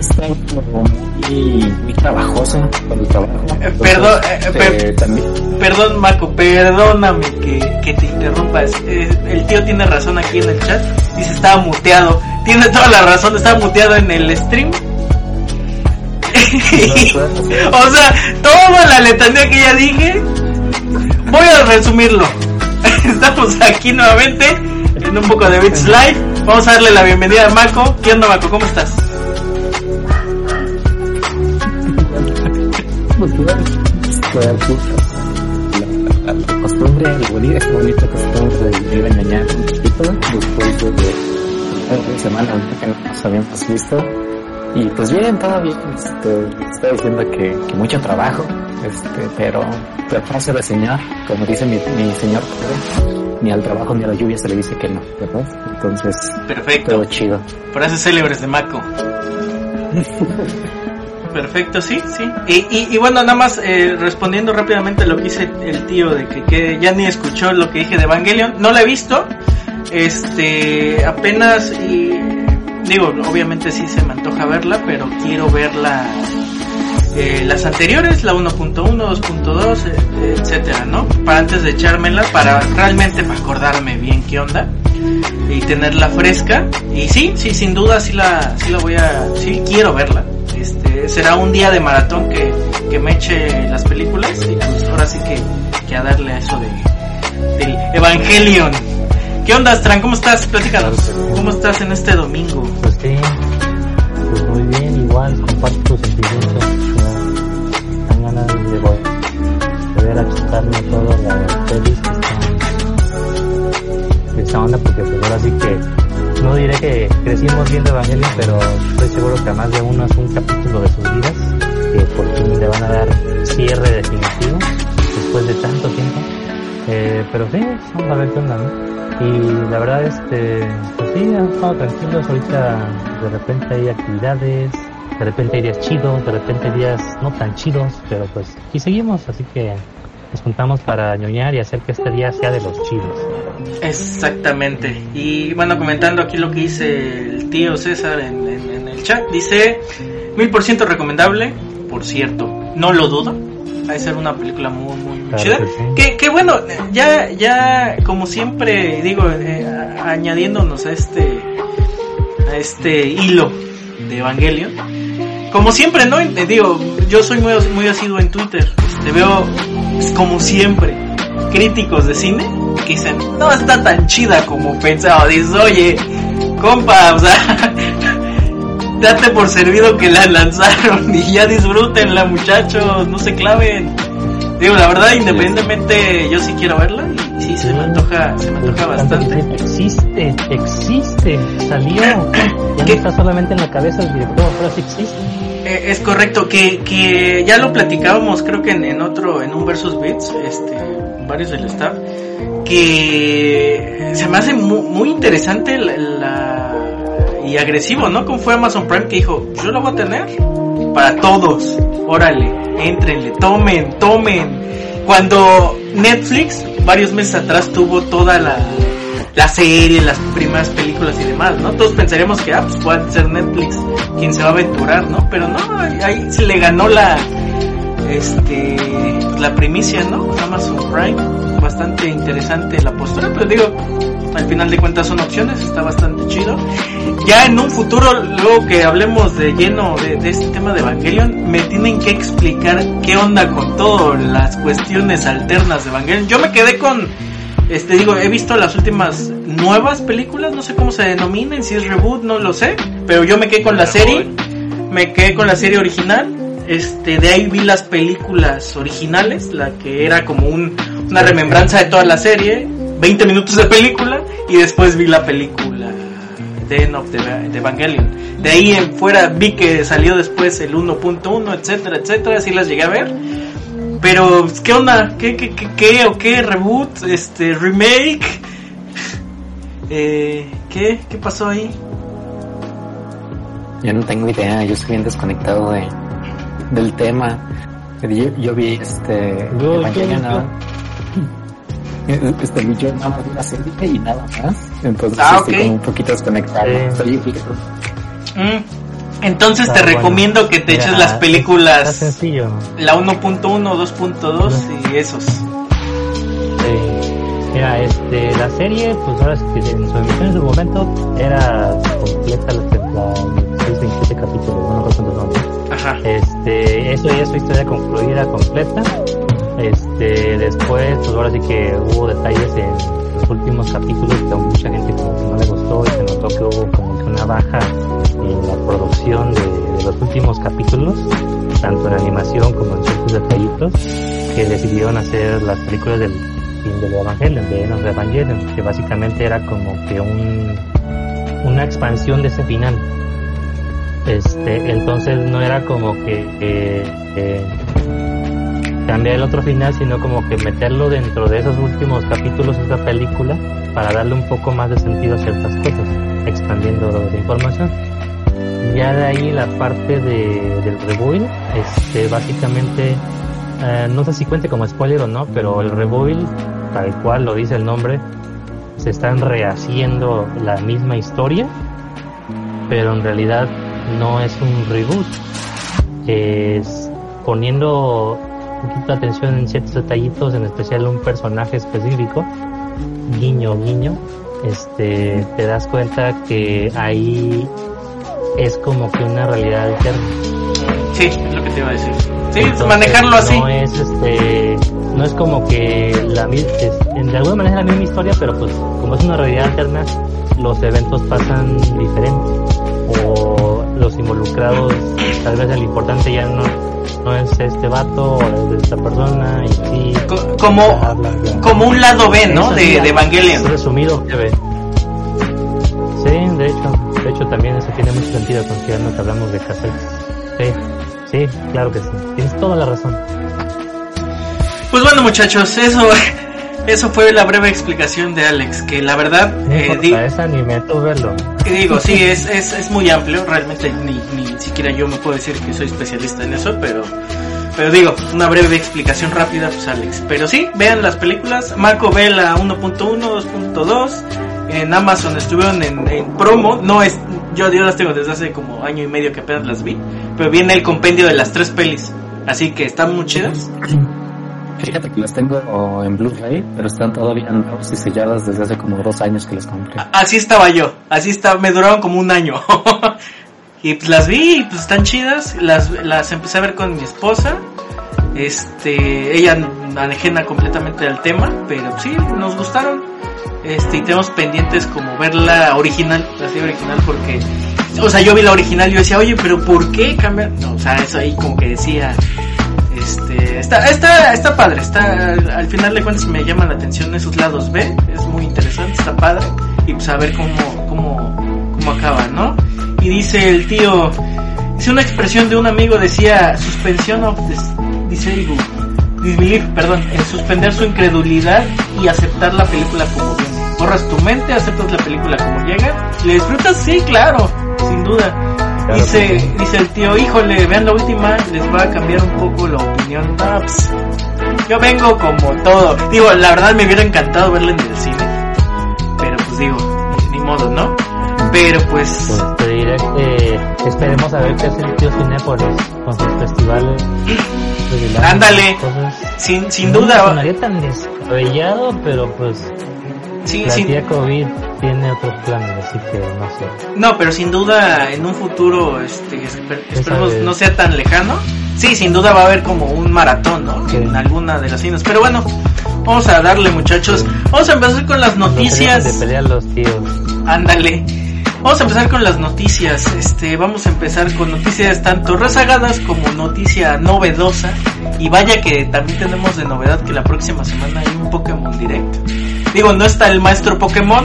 está como muy, muy trabajoso con el trabajo. Perdón, eh, per- eh, también, Perdón, Marco, perdóname que, que te interrumpa. Es- eh, el tío tiene razón aquí en el chat. Dice estaba muteado. Tiene toda la razón, estaba muteado en el stream. o sea, toda la letanía que ya dije, voy a resumirlo. Estamos aquí nuevamente en un poco de Beats Live. Vamos a darle la bienvenida a Mako. ¿Qué onda, Mako? ¿Cómo estás? la, costumbre, el bonito, esta bonita costumbre de vivir engañar un poquito después de, una semana que no nos habíamos visto. Y pues bien, todo bien, este, está diciendo que, que mucho trabajo, este, pero, pero frase de señor, como dice mi, mi señor ni al trabajo ni a la lluvia se le dice que no, ¿verdad? Entonces, Perfecto. todo chido. Frases célebres de Mako. Perfecto, sí, sí. Y, y, y bueno, nada más eh, respondiendo rápidamente a lo que dice el tío de que, que ya ni escuchó lo que dije de Evangelion. No la he visto. Este, apenas y digo, obviamente sí se me antoja verla, pero quiero verla eh, las anteriores, la 1.1, 2.2, eh, etcétera, ¿no? Para antes de echármela, para realmente para acordarme bien qué onda y tenerla fresca. Y sí, sí, sin duda sí la, sí la voy a, sí quiero verla. Este, será un día de maratón que, que me eche las películas y pues ahora sí que, que a darle a eso de, del Evangelion. ¿Qué onda, Astran? ¿Cómo estás? Platícanos. ¿Cómo estás en este domingo? Pues sí, pues muy bien, igual comparto tus sentimientos. Vol- volver a chutarme todo la pelis que están esa onda, porque pues ahora sí que no diré que crecimos viendo Evangelion, pero estoy seguro que a más de uno es un capítulo de sus vidas que por fin le van a dar cierre definitivo después de tanto tiempo. Eh, pero sí, vamos a ver qué onda. Y la verdad, este, pues sí, han estado tranquilos. Ahorita de repente hay actividades, de repente hay días chidos, de repente hay días no tan chidos, pero pues aquí seguimos, así que nos juntamos para ñoñar y hacer que este día sea de los chidos. Exactamente. Y bueno, comentando aquí lo que dice el tío César en, en- en el chat, dice mil por ciento recomendable, por cierto, no lo dudo. Va a ser una película muy, muy Claro chida. que sí. Que, que bueno, ya, ya, como siempre digo, eh, añadiéndonos a este, a este hilo de Evangelion. Como siempre, ¿no? Eh, digo, yo soy muy, muy asiduo en Twitter. Te veo, pues, como siempre, críticos de cine que dicen, no está tan chida como pensaba. Dices, oye, compa, o sea, date por servido que la lanzaron y ya disfrútenla, muchachos, no se claven. Digo, la verdad, independientemente, yo sí quiero verla sí se me antoja, se me antoja bastante. Existe, existe, salió. Ya no ¿Qué? está solamente en la cabeza del director, pero sí existe. Eh, es correcto, que, que ya lo platicábamos, creo que en, en otro, en un versus bits, este, varios del staff, que se me hace mu- muy, interesante la, la- y agresivo, ¿no? Como fue Amazon Prime que dijo, yo lo voy a tener para todos, órale, entrenle, tomen, tomen. Cuando Netflix, varios meses atrás, tuvo toda la, la serie, las primeras películas y demás, ¿no? Todos pensaríamos que, ah, pues puede ser Netflix quien se va a aventurar, ¿no? Pero no, ahí se le ganó la, este, la primicia, ¿no? Amazon Prime, bastante interesante la postura, pero digo, al final de cuentas son opciones, está bastante chido. Ya en un futuro, luego que hablemos de lleno de, de este tema de Evangelion, me tienen que explicar qué onda con todas las cuestiones alternas de Evangelion. Yo me quedé con, este digo, he visto las últimas nuevas películas, no sé cómo se denominen, si es reboot, no lo sé, pero yo me quedé con la serie, me quedé con la serie original, este, de ahí vi las películas originales, la que era como un, una remembranza de toda la serie, 20 minutos de película, y después vi la película The End of the, the Evangelion. De ahí en fuera vi que salió después el 1.1, etcétera, etcétera, así las llegué a ver. Pero, ¿qué onda? ¿Qué, qué, qué, qué o qué? ¿Reboot? Este, ¿Remake? Eh, ¿Qué? ¿Qué pasó ahí? Yo no tengo idea, yo estoy bien desconectado de, del tema. Yo, yo vi este Yo- Evangelion. Este, yo nada más la serie y nada más. Entonces Ah, estoy ok. como un poquito desconectado. Sí. Estoy- Mm, Entonces Está te bueno. recomiendo que te Mira, eches las Está películas, sencillo. la 1.1, 2.2 y esos. Sí. Mira, este, la serie, pues ahora sí que en su emisión en su momento era completa la, la 6, 27 capítulos, no son. Ajá. Este, eso ya es su historia concluida, completa. Este, después, pues ahora sí que hubo detalles en los últimos capítulos que a mucha gente como que no le gustó y se notó que hubo como que una baja en la producción de, los últimos capítulos, tanto en animación como en ciertos detallitos, que decidieron hacer las películas del fin del Evangelion, de Enos de Evangelion, que básicamente era como que un, una expansión de ese final. Este, entonces no era como que eh, eh, cambiar el otro final, sino como que meterlo dentro de esos últimos capítulos de esta película para darle un poco más de sentido a ciertas cosas, expandiendo la información. Ya de ahí la parte de, del rebuild, este, básicamente, eh, no sé si cuente como spoiler o no, pero el rebuild, tal cual lo dice el nombre, se están rehaciendo la misma historia, pero en realidad no es un reboot. Es poniendo poquito de atención en ciertos detallitos, en especial un personaje específico, guiño, guiño, este, te das cuenta que ahí es como que una realidad alterna. Sí, es lo que te iba a decir. Sí, Entonces, manejarlo así. No es este, no es como que la de alguna manera es la misma historia, pero pues como es una realidad alterna, los eventos pasan diferentes o los involucrados, tal vez el importante ya no no es este vato o es esta persona y sí. Co- como, bla, bla, bla. como un lado B, ¿no? De, de Evangelion. resumido breve. Sí, de hecho, de hecho también eso tiene mucho sentido considerando que hablamos de cassettes. Sí, sí, claro que sí. Tienes toda la razón. Pues bueno, muchachos, eso, eso fue la breve explicación de Alex. Que la verdad, No eh, di- es anime, tú verlo. que digo, sí, es, es, es muy amplio. Realmente ni, ni siquiera yo me puedo decir que soy especialista en eso, pero. Pero digo, una breve explicación rápida, pues Alex. Pero sí, vean las películas. Marco ve la 1.1, 2.2. En Amazon estuvieron en, en promo. No es, yo, yo las tengo desde hace como año y medio que apenas las vi. Pero viene el compendio de las tres pelis. Así que están muy chidas. Fíjate que las tengo en Blu-ray, pero están todavía nuevas y selladas desde hace como dos años que las compré. Así estaba yo, así estaba, me duraron como un año. y pues las vi pues están chidas, las, las empecé a ver con mi esposa. Este, ella ajena completamente del tema, pero sí, nos gustaron. Este, y tenemos pendientes como ver la original, la serie original, porque, o sea, yo vi la original y yo decía, oye, pero ¿por qué cambiar? No, o sea, eso ahí como que decía, este, está, está, está padre, está, al, al final de cuentas me llama la atención esos lados B, es muy interesante, está padre, y pues a ver cómo, cómo, cómo acaba, ¿no? Y dice el tío, dice una expresión de un amigo, decía, suspensión of disbelief, perdón, en suspender su incredulidad y aceptar la película como viene. Borras tu mente, aceptas la película como llega, ¿le disfrutas? Sí, claro, sin duda. Claro dice, que dice el tío, híjole, vean la última, les va a cambiar un poco la opinión. Ah, pues, yo vengo como todo. Digo, la verdad me hubiera encantado verla en el cine. Pero pues digo, ni, ni modo, ¿no? Pero pues, Pues te diré que esperemos a ver qué hace el tío Cinépolis con sus festivales. la- Ándale. sin, sin No duda, sonaría tan descabellado, pero pues sí, la tía COVID tiene otros planes, así que no sé. no, pero sin duda en un futuro, este, esper- esperemos no sea tan lejano. Sí, sin duda va a haber como un maratón, ¿no? Sí. En alguna de las cines. Pero bueno, vamos a darle muchachos. Vamos a empezar con las No noticias. de pelear los tíos. Ándale. Vamos a empezar con las noticias. Este, vamos a empezar con noticias tanto rezagadas como noticia novedosa. Y vaya que también tenemos de novedad que la próxima semana hay un Pokémon Direct. Digo, no está el maestro Pokémon,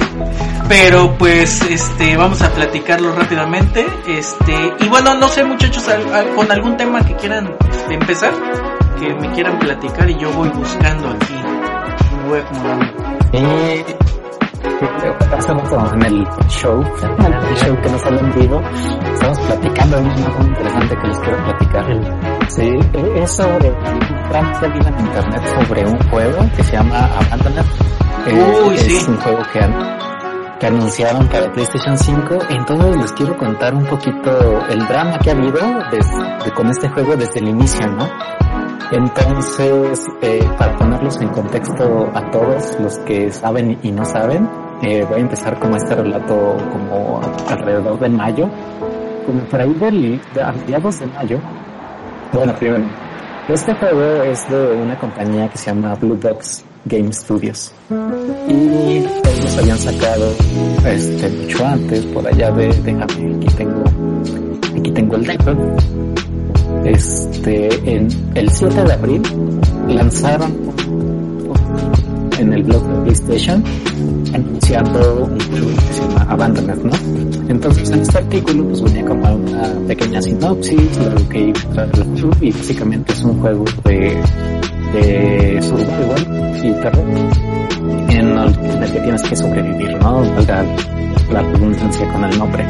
pero pues este vamos a platicarlo rápidamente este y bueno no sé muchachos al- al- con algún tema que quieran este, empezar que me quieran platicar y yo voy buscando aquí me voy acomodando Eh, hace rato en el show, en el show que nos sale en vivo, estamos platicando de una cosa interesante que les quiero platicar. Sí, eh, es sobre un que vive en internet sobre un juego que se llama Abandoned. Eh, Uy, es sí. un juego que, an- que anunciaron para PlayStation 5. Entonces les quiero contar un poquito el drama que ha habido con este juego desde el inicio, ¿no? Entonces, eh, para ponerlos en contexto a todos los que saben y no saben, eh, voy a empezar con este relato como alrededor de mayo, como por ahí del, de, a mediados de mayo. Bueno, primero, este juego es de una compañía que se llama Blue Box Game Studios. Y ellos habían sacado este mucho antes, por allá de, déjame, aquí tengo, aquí tengo el dato. Este, en el 7 de abril lanzaron en el blog de PlayStation anunciando un juego que se llama Abandoned, ¿no? Entonces en este artículo pues venía como una pequeña sinopsis lo que iba a el juego y básicamente es un juego de, de survival y terror en el, en el que tienes que sobrevivir, ¿no? Valga la redundancia con el nombre.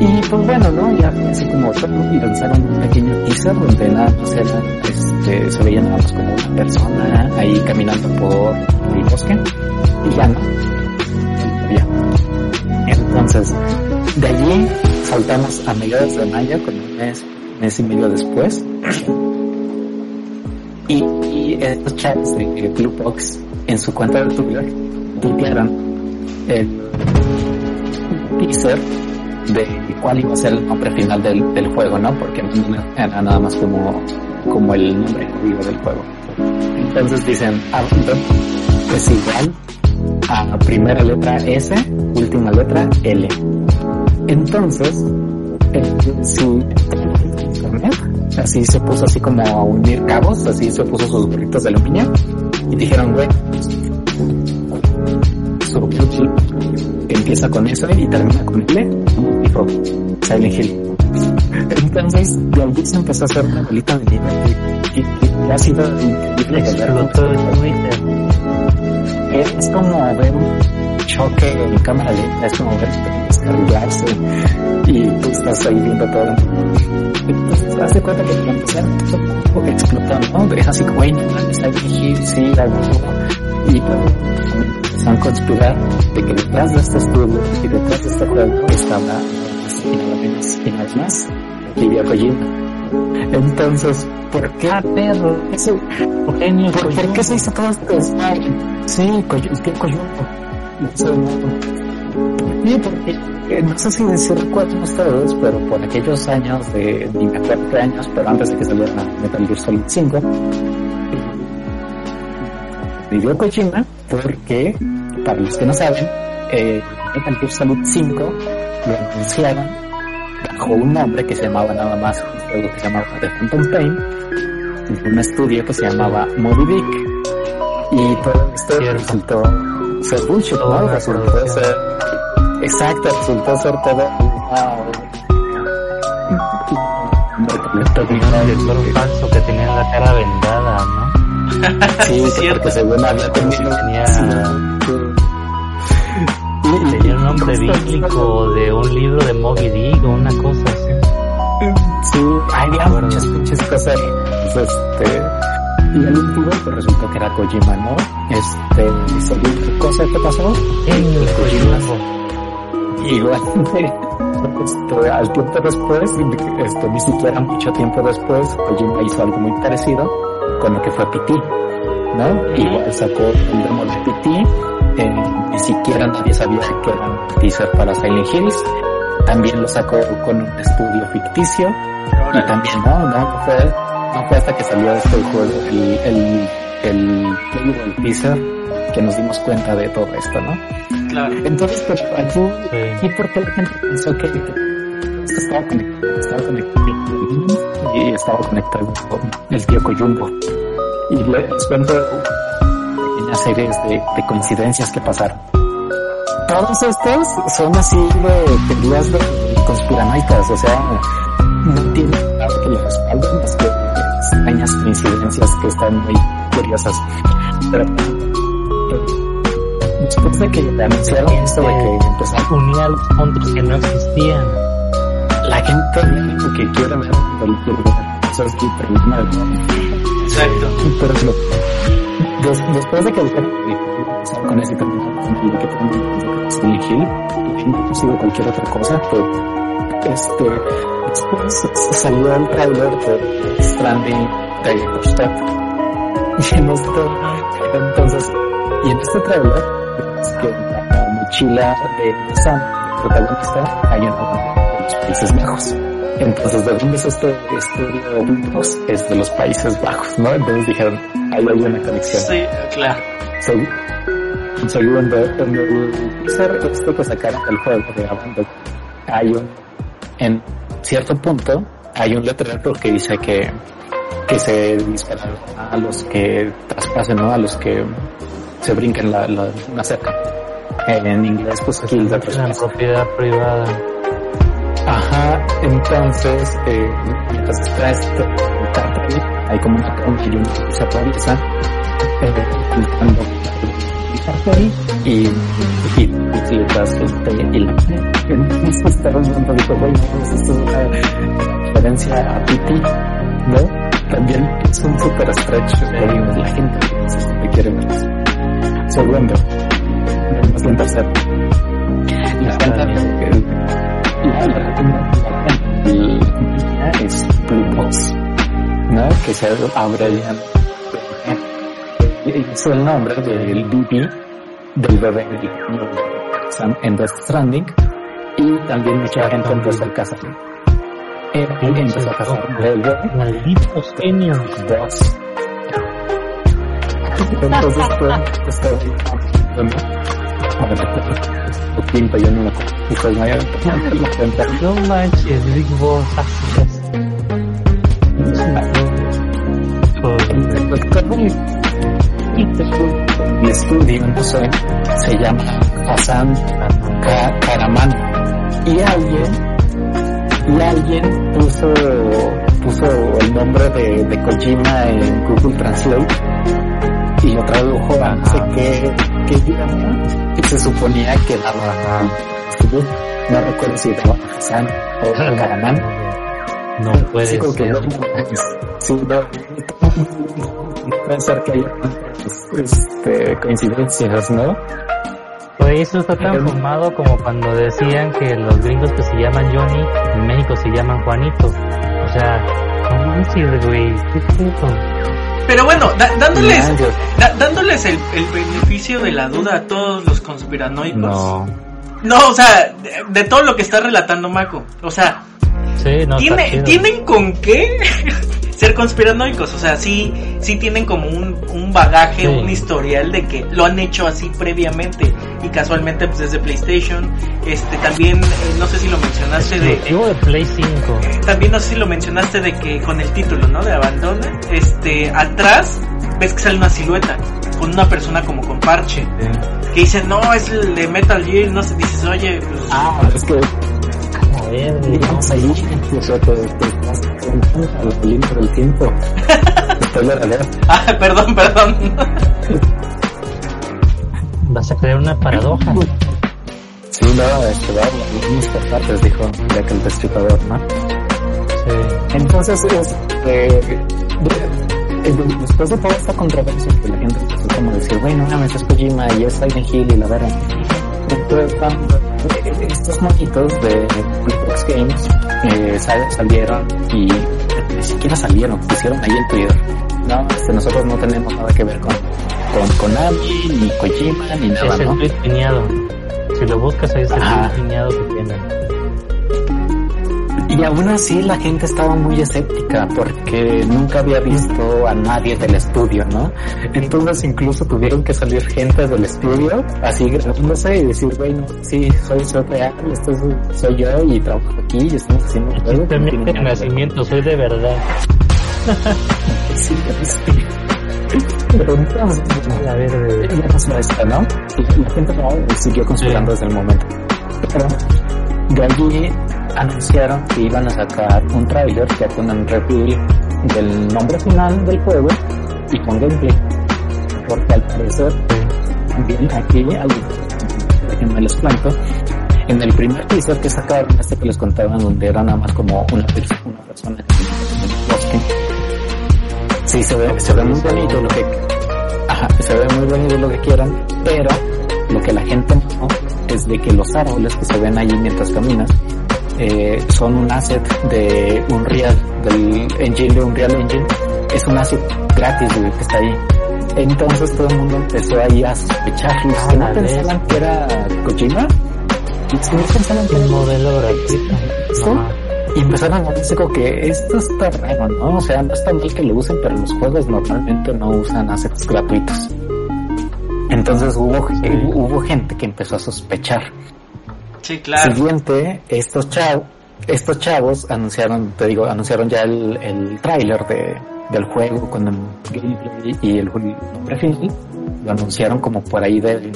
Y pues bueno, ¿no? Ya así como y lanzaron un pequeño teaser donde nada más era, este, se veía nada más como una persona ahí caminando por el bosque y ya no. Ya. Entonces, de allí saltamos a mediados de mayo, con un mes, mes y medio después. Y, estos chats de Blue Box en su cuenta de Twitter tuitearon el teaser de cuál iba a ser el nombre final del, del juego, ¿no? Porque era nada más como, como el nombre vivo del juego. Entonces dicen, Abandon es igual a primera letra S, última letra L. Entonces, eh, si así se puso así como a unir cabos, así se puso sus gorritos de aluminio y dijeron, güey, su empieza con S y termina con L, dijo Silent Hill. Entonces, de allí se empezó a hacer una bolita de nieve y, y- y ha sido increíble explotó el Twitter. Es como ver un choque en cámara lenta, es como ver descarrilarse y tú estás ahí viendo todo. Entonces, te das cuenta que te empezar a explotar, ¿no? Es así como, ir. Y luego empezaron a conspirar de que detrás de este estudio y detrás de este juego estaba nada más y nada menos y nada más Hideo Kojima. Entonces, ¿por qué? Ah, perro. Eso, Genio. ¿Por, ¿por qué se hizo todo esto? Sí, que Coyunto. Sí, porque eh, no sé si si recuerdan ustedes, pero por aquellos años de, ni me acuerdo qué años, pero antes de que saliera Metal Gear Solid 5, vivió Kojima porque, para los que no saben, eh, Metal Gear Solid 5 lo anunciaron bajo un nombre que se llamaba nada más, un que se llamaba The Phantom Pain, un estudio que se llamaba Moby Dick. Y todo esto resultó ser bullshit, ¿no? Resultó exacto, resultó ser todo Un falso que tenía la cara vendada, ¿no? Sí, Cierto. porque según había tenido Tenía, tenía un nombre bíblico de un libro de Moby Dick o una cosa así. Sí, había muchas pinches cosas. Pues, este, y el último pues resultó que era Kojima, ¿no? Este, y cosa que pasó, Genio de Kojima. Igual, este, al tiempo después, este, ni siquiera mucho tiempo después, Kojima hizo algo muy parecido con lo que fue PT, ¿no? Igual sacó el demo de PT, eh, ni siquiera nadie sabía que era un teaser para Silent Hills, también lo sacó con un estudio ficticio, y también, no, no, no fue, no fue hasta que salió este juego, el, el, el, el teaser, que nos dimos cuenta de todo esto, ¿no? Claro. Entonces, pues, aquí, Sí. ¿y por qué la gente pensó que, que esto estaba conectado, estaba conectado y estaba conectado con el tío Coyumbo? Y les cuento pequeñas series de, de coincidencias que pasaron. todos estos son así de teorías de conspiranoicas, o sea, no tienen nada que les respalden más que extrañas coincidencias que están muy curiosas. Pero después de que le anunciaron esto de que empezaron Unía los puntos que no existían. la gente lo que quiere ver cualquier eso es el. Exacto. Pero es lo des- después de que empezaron con ese y que y inclusive cualquier otra cosa, pues este después salió el trailer de Stranding Director's Cut. Y en esto, entonces, y en este trailer, es que en la mochila de Sam, el protagonista, hay una de los Países Bajos. Entonces, ¿de dónde es este estudio Windows? Es de los Países Bajos, ¿no? Entonces dijeron, ahí hay una conexión. Sí, claro. Seg- segundo, en el teaser este que sacaron del juego de Abandon, hay un, en cierto punto, hay un letrero que dice que, que se disparará a los que traspasen, ¿no? A los que se brinquen la, la, la cerca. En inglés, pues, En trespass. propiedad privada. Ajá, entonces, eh, mientras está cartel, hay como una cámara y se atraviesa, eh, buscando y, y, y letras este, y la entonces estaba viendo, dijo, bueno, pues esto es una referencia a Piti, ¿no? También es un super stretch, le digo, la gente que quiere ver eso. Segundo, en tercero. La gente, la, es ¿no? Que se abre ya. Es el nombre del BB, del bebé en Death Stranding, y también mucha gente empezó a cazar. Eh, empezó a bebé Malditos genios. dos. Entonces, pues, está bien. A ver, lo pinto yo no me voy a cuenta. No manches, Big Boss. Mi estudio, no sé, se llama Hassan Ka- Karaman. Y alguien, y alguien puso, puso el nombre de, de Kojima en Google Translate y lo tradujo a no sé qué, qué idioma y se suponía que daba no recuerdo si daba Hassan o Karaman No puede Sí, como que ser. no, sí, no, puede ser que haya este, coincidencias, ¿no? Pues eso está tan fumado como cuando decían que los gringos que se llaman Johnny en México se llaman Juanito. O sea, no manches, güey. ¿Qué es eso? Pero bueno, da- dándoles, da- dándoles el, el beneficio de la duda a todos los conspiranoicos. No. No, o sea, de, de todo lo que está relatando Mako. O sea, Sí, no está ¿tiene, chido. ¿tienen con qué ser conspiranoicos? O sea, sí, sí tienen como un, un bagaje, Sí. un historial de que lo han hecho así previamente. Y casualmente, pues desde PlayStation. Este, también, eh, no sé si lo mencionaste de, Play 5. también no sé si lo mencionaste de que con el título, ¿no? De Abandona, este, atrás ves que sale una silueta con una persona como con parche que dice, no, es el de Metal Gear, no sé, dices, oye, pues, Ah, es que ver, güey. digamos ahí, o sea, te, te estás enfrentando al límite del tiempo. Estoy la realidad. ah, perdón, perdón. Vas a crear una paradoja. Sí, no, este, vamos, vamos por partes, dijo Jack el Destripador, ¿no? Sí. Entonces, este, de- de- después de toda esta controversia que la gente empezó como a decir, bueno, una vez es Kojima y es Silent Hill y la verdad. Entonces, cuando eh, estos monitos de Xbox Games eh, sal- salieron y ni siquiera salieron, pusieron ahí en Twitter. No, este, nosotros no tenemos nada que ver con, con Konami, ni Kojima, ni nada, Es el ¿no? tweet piñado. Si lo buscas, ahí es el tweet piñado que tienen. Y aún así la gente estaba muy escéptica porque nunca había visto a nadie del estudio, ¿no? Entonces incluso tuvieron que salir gente del estudio así grabándose y decir, bueno, sí, soy, soy real, esto es- soy yo y trabajo aquí y estamos haciendo tiene de nada que ver". nacimiento, soy de verdad. Sí, sí. Pero entonces, A ver, ya pasó esto, ¿no? Y la gente no siguió conspirando desde el momento. Pero de allí anunciaron que iban a sacar un tráiler ya con un reveal del nombre final del juego y con gameplay. Porque al parecer, también aquí, al- déjenme les cuento, en el primer teaser que sacaron, este que les contaban, donde era nada más como una, pers- una persona en el bosque, sí se ve, se ve muy bonito lo que, ajá, se ve muy bonito lo que quieran, pero lo que la gente no es de que los árboles que se ven allí mientras caminas eh, son un asset de Unreal, del engine de Unreal Engine, es un asset gratis güey, que está ahí. Entonces todo el mundo empezó ahí a sospechar, que no Ah, pensaban que era Kojima, no pensaban que era un modelo gratuito. ¿Sí? Y empezaron a decir como que esto está raro, ¿no? O sea, no está mal que lo usen, pero los juegos normalmente no usan assets gratuitos. Entonces hubo, hubo gente que empezó a sospechar. Sí, claro. Siguiente, estos chavos, estos chavos anunciaron, te digo, anunciaron ya el, el tráiler de, del juego con el gameplay y el nombre final. Lo anunciaron como por ahí del,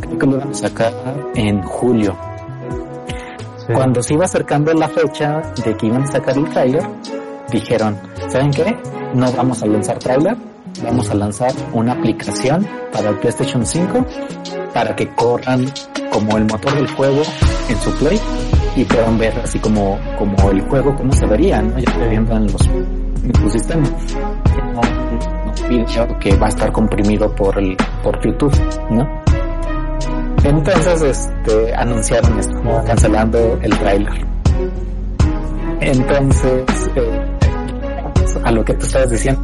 creo que lo van a sacar en julio. Sí. Cuando se iba acercando la fecha de que iban a sacar el tráiler, dijeron, ¿saben qué? No vamos a lanzar tráiler, vamos a lanzar una aplicación para el PlayStation 5 para que corran como el motor del juego en su Play y puedan ver así como, como el juego cómo se vería, ¿no? Ya que viendo en los en su sistema. Que va a estar comprimido por el, por YouTube, ¿no? Entonces, este, anunciaron esto, ¿no? cancelando el tráiler. Entonces, eh, a lo que tú estabas diciendo,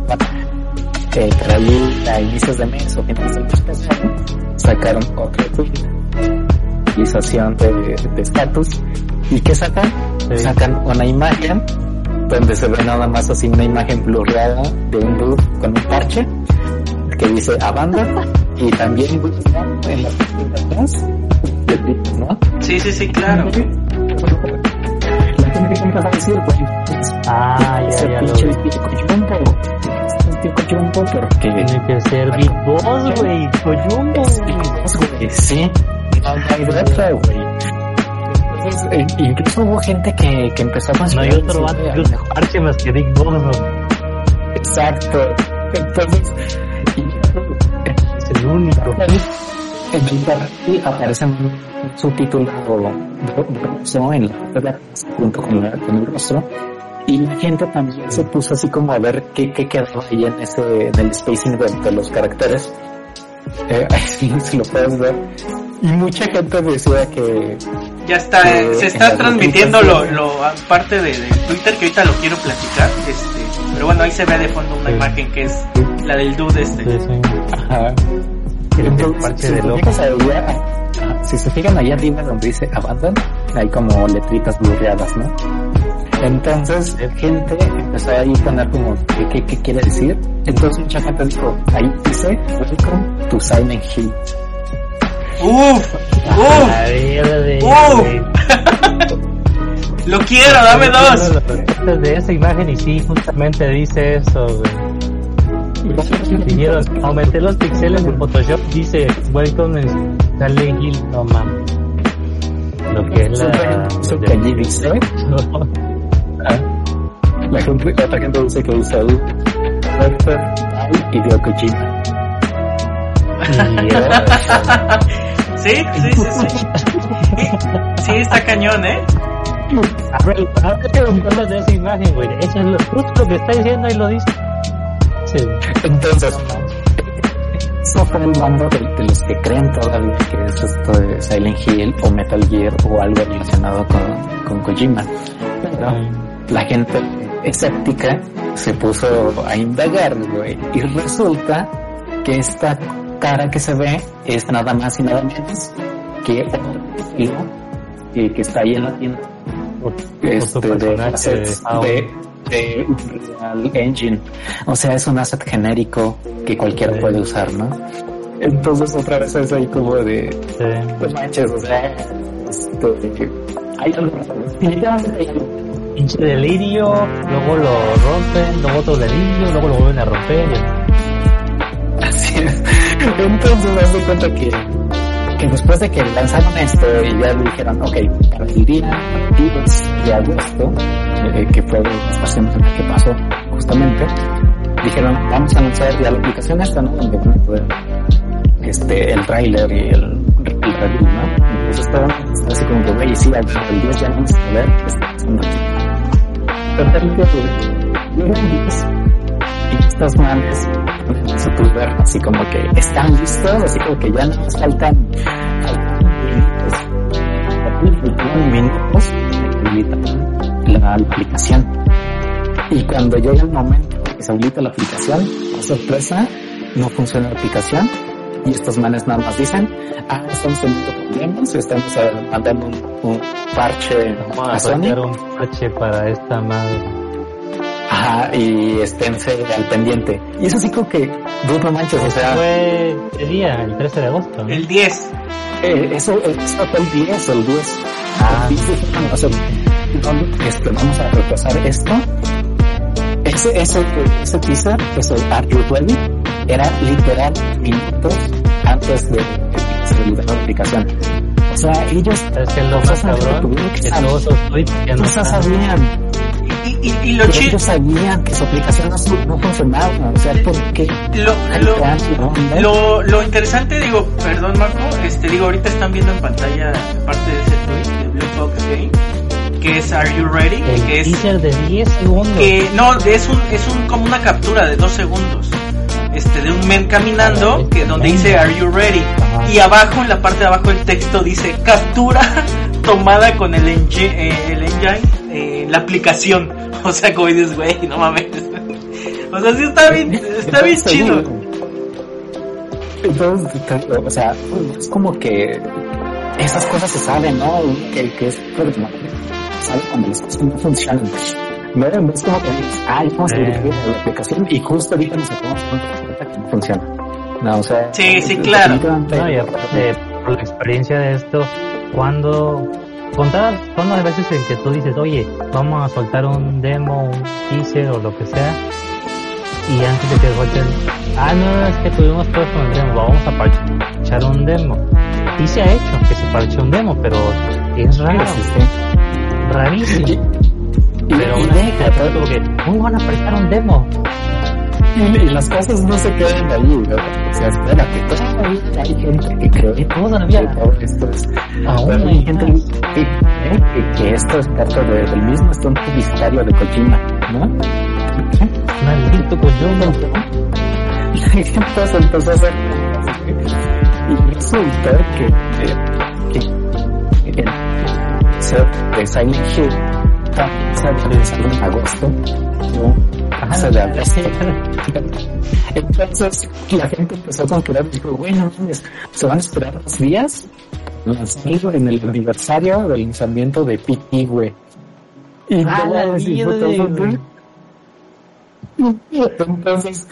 eh, por ahí a inicios de mes o finales del mes pasado, sacaron otro tweet, actualización de estatus. ¿Y qué sacan? Sí. Sacan una imagen donde se ve nada más así una imagen blurreada de un dude con un parche que dice Abandon y también en la parte de atrás ¿no? Sí, sí, sí, claro. La gente que a decir, güey, Ah, ese ya, pinche tío Coyumbo, tío Coyumbo, pero que Tiene que ser Big Boss, güey. Coyumbo, güey, sí, no no. Entonces, eh, incluso hubo gente que, que empezó a No considerar hay otro vato que parche más que Boss, ¿no? Exacto. Entonces, Es el único. en perfil aparece un subtítulo ruso en la junto con, la- con el rostro y la gente también se puso así como a ver qué, qué quedaba ahí en ese en el spacing de, de los caracteres eh, si lo puedes ver y mucha gente decía que Ya está, eh, se está transmitiendo lo, lo aparte de, de Twitter que ahorita lo quiero platicar. Este, pero bueno, ahí se ve de fondo una Sí. imagen que es la del dude este. Sí, sí. ajá, que Entonces, parche si, de se allá, ajá, si se fijan allá arriba donde dice Abandon, hay como letritas blurreadas, ¿no? Entonces, gente empezó ahí a poner como, ¿qué, qué, qué quiere decir? Entonces mucha gente dijo, ahí dice, Welcome to Silent Hill. Uf, uf, ¡Uf! lo quiero, dame dos. De esa imagen y sí, justamente dice eso, güey. Dijeron, aumenté los píxeles en Photoshop, dice, welcome en Silent Hill, no mames. Lo que es la... Allí dice, ah, la gente, la otra gente dice que Kojima. Y, eh, Sí, sí, sí, sí. Sí, está cañón, ¿eh? Poco de esa imagen, güey. Eso es lo, justo lo que está diciendo y lo dice. Sí. Entonces, eso fue el bando de, de los que creen todavía que es esto de Silent Hill o Metal Gear o algo relacionado con, con Kojima. Pero la gente escéptica se puso a indagar, güey, y resulta que esta cara que se ve es nada más y nada menos que que, que está ahí en la tienda este, de assets de- de, Unreal Engine. O sea, es un asset genérico que cualquiera Sí. puede usar, ¿no? Entonces otra vez es ahí como de, Sí. no manches, o sea, este, hay algo, definitivamente hay algo. Pinche delirio, luego lo rompen, luego otro delirio, luego lo vuelven a romper. Entonces, haz de cuenta que, que después de que lanzaron esto y ya dijeron, ok, día 10 de agosto, eh, que fue esta semana que pasó justamente, dijeron, vamos a lanzar ya la aplicación esta, ¿no? Donde van a poder, este, el tráiler y el, el review, ¿no? Entonces estaban así como que, güey, sí, el 10 ya vamos a ver qué llega el 10 y estas manes puede ver así como que están listos, así como que ya no faltan, faltan minutos, de la, aplicación. Y cuando llega el momento que se habilita la aplicación, sorpresa, no funciona la aplicación. Y estos manes nada más dicen, ah, estamos teniendo problemas, estamos eh, mandando un, un parche Vamos a a Sony. un parche para esta madre. Ajá, y esténse al pendiente. Y es así como que, dude, no manches, o sea, Fue el día, el 13 de agosto. ¿no? El 10. eh, eso, eso fue el 10, el 10. Ah. El 10 dijeron, o sea, no, este, vamos a retrasar esto. Ese, ese, ese teaser, ese Are You Ready? Era literal minutos antes de que se liberara la aplicación. O sea, ellos Es que lo o más sea, cabrón que todos tweets no no sabían, Y, y, y lo chido. ellos sabían que su aplicación no, no funcionaba. O sea, ¿por qué? Lo, lo, lo, lo interesante, digo, perdón Marco, este digo, ahorita están viendo en pantalla parte de ese tweet de Blue Fox Game, que es Are You Ready? El que es teaser de 10 segundos. que no, es un es un como una captura de dos segundos. Este de un men caminando que donde dice Are You Ready? Y abajo en la parte de abajo del texto dice captura tomada con el engine, eh, el engine eh, la aplicación. O sea, como dices, güey, no mames. O sea, sí está bien, está bien chido. Entonces, o sea, es como que esas cosas se saben, ¿no? Que, que es. ¿Sabes? Cuando las cosas no funcionan. No, no es como que dices, ay, vamos a Sí. dirigir la aplicación y justo ahorita nos acabamos de cuenta que no funciona. No, o sea. Sí, sí, claro. No, y aparte, por la experiencia de esto, cuando contadas son las veces en que tú dices, oye, vamos a soltar un demo, un teaser o lo que sea, y antes de que suelten, ah, no, es que tuvimos todo con el demo, vamos a parchar un demo. Y se ha hecho que se parche un demo, pero es raro, Sí, sí, sí. rarísimo. Y, Pero y deja, que como que, ¿cómo van a parchar un demo? y, las cosas no se quedan ahí, ¿no? O sea, espérate, todavía hay gente que cree Y todavía, que todo esto es aún hay gente que, cree que, que esto es parte de- del mismo stunt publicitario de Kojima, ¿no? Maldito Kojima. Entonces empezó a hacer y resulta que, que, que, que el set en agosto, ¿no? Ajá, Se le. Entonces la gente empezó a considerar y dijo, bueno, mames, se van a esperar dos días lanzarlo en el aniversario del lanzamiento de PT, güey. Y Ah, la entonces,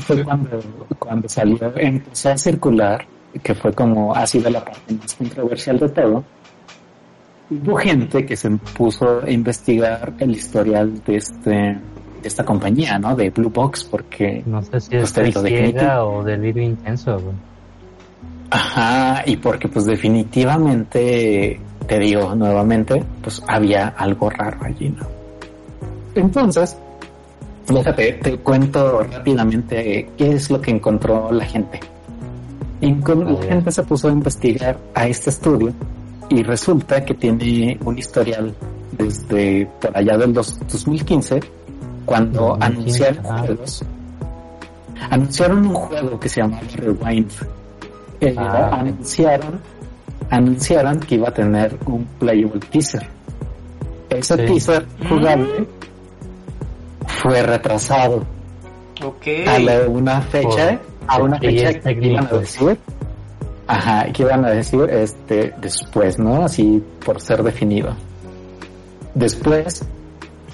fue cuando, cuando salió, empezó a circular, que fue como ha sido la parte más controversial de todo. Hubo gente que se puso a investigar el historial de este, de esta compañía, ¿no? De Blue Box, porque, No sé si Pues es te de ciega o del virus intenso, güey. ajá, y porque pues definitivamente, te digo nuevamente, pues había algo raro allí, ¿no? Entonces, Déjate, te cuento rápidamente qué es lo que encontró la gente. Encon- la gente se puso a investigar a este estudio y resulta que tiene un historial desde por allá del dos- 2015 cuando 2015, anunciaron ah. juegos. Anunciaron un juego que se llamaba Rewind. Eh, Ah. anunciaron, anunciaron que iba a tener un playable teaser. Ese Sí. teaser jugable fue retrasado Ok. a la- una fecha, a una fecha que iban a decir, ajá, que iban a decir este después, ¿no? Así por ser definido. Después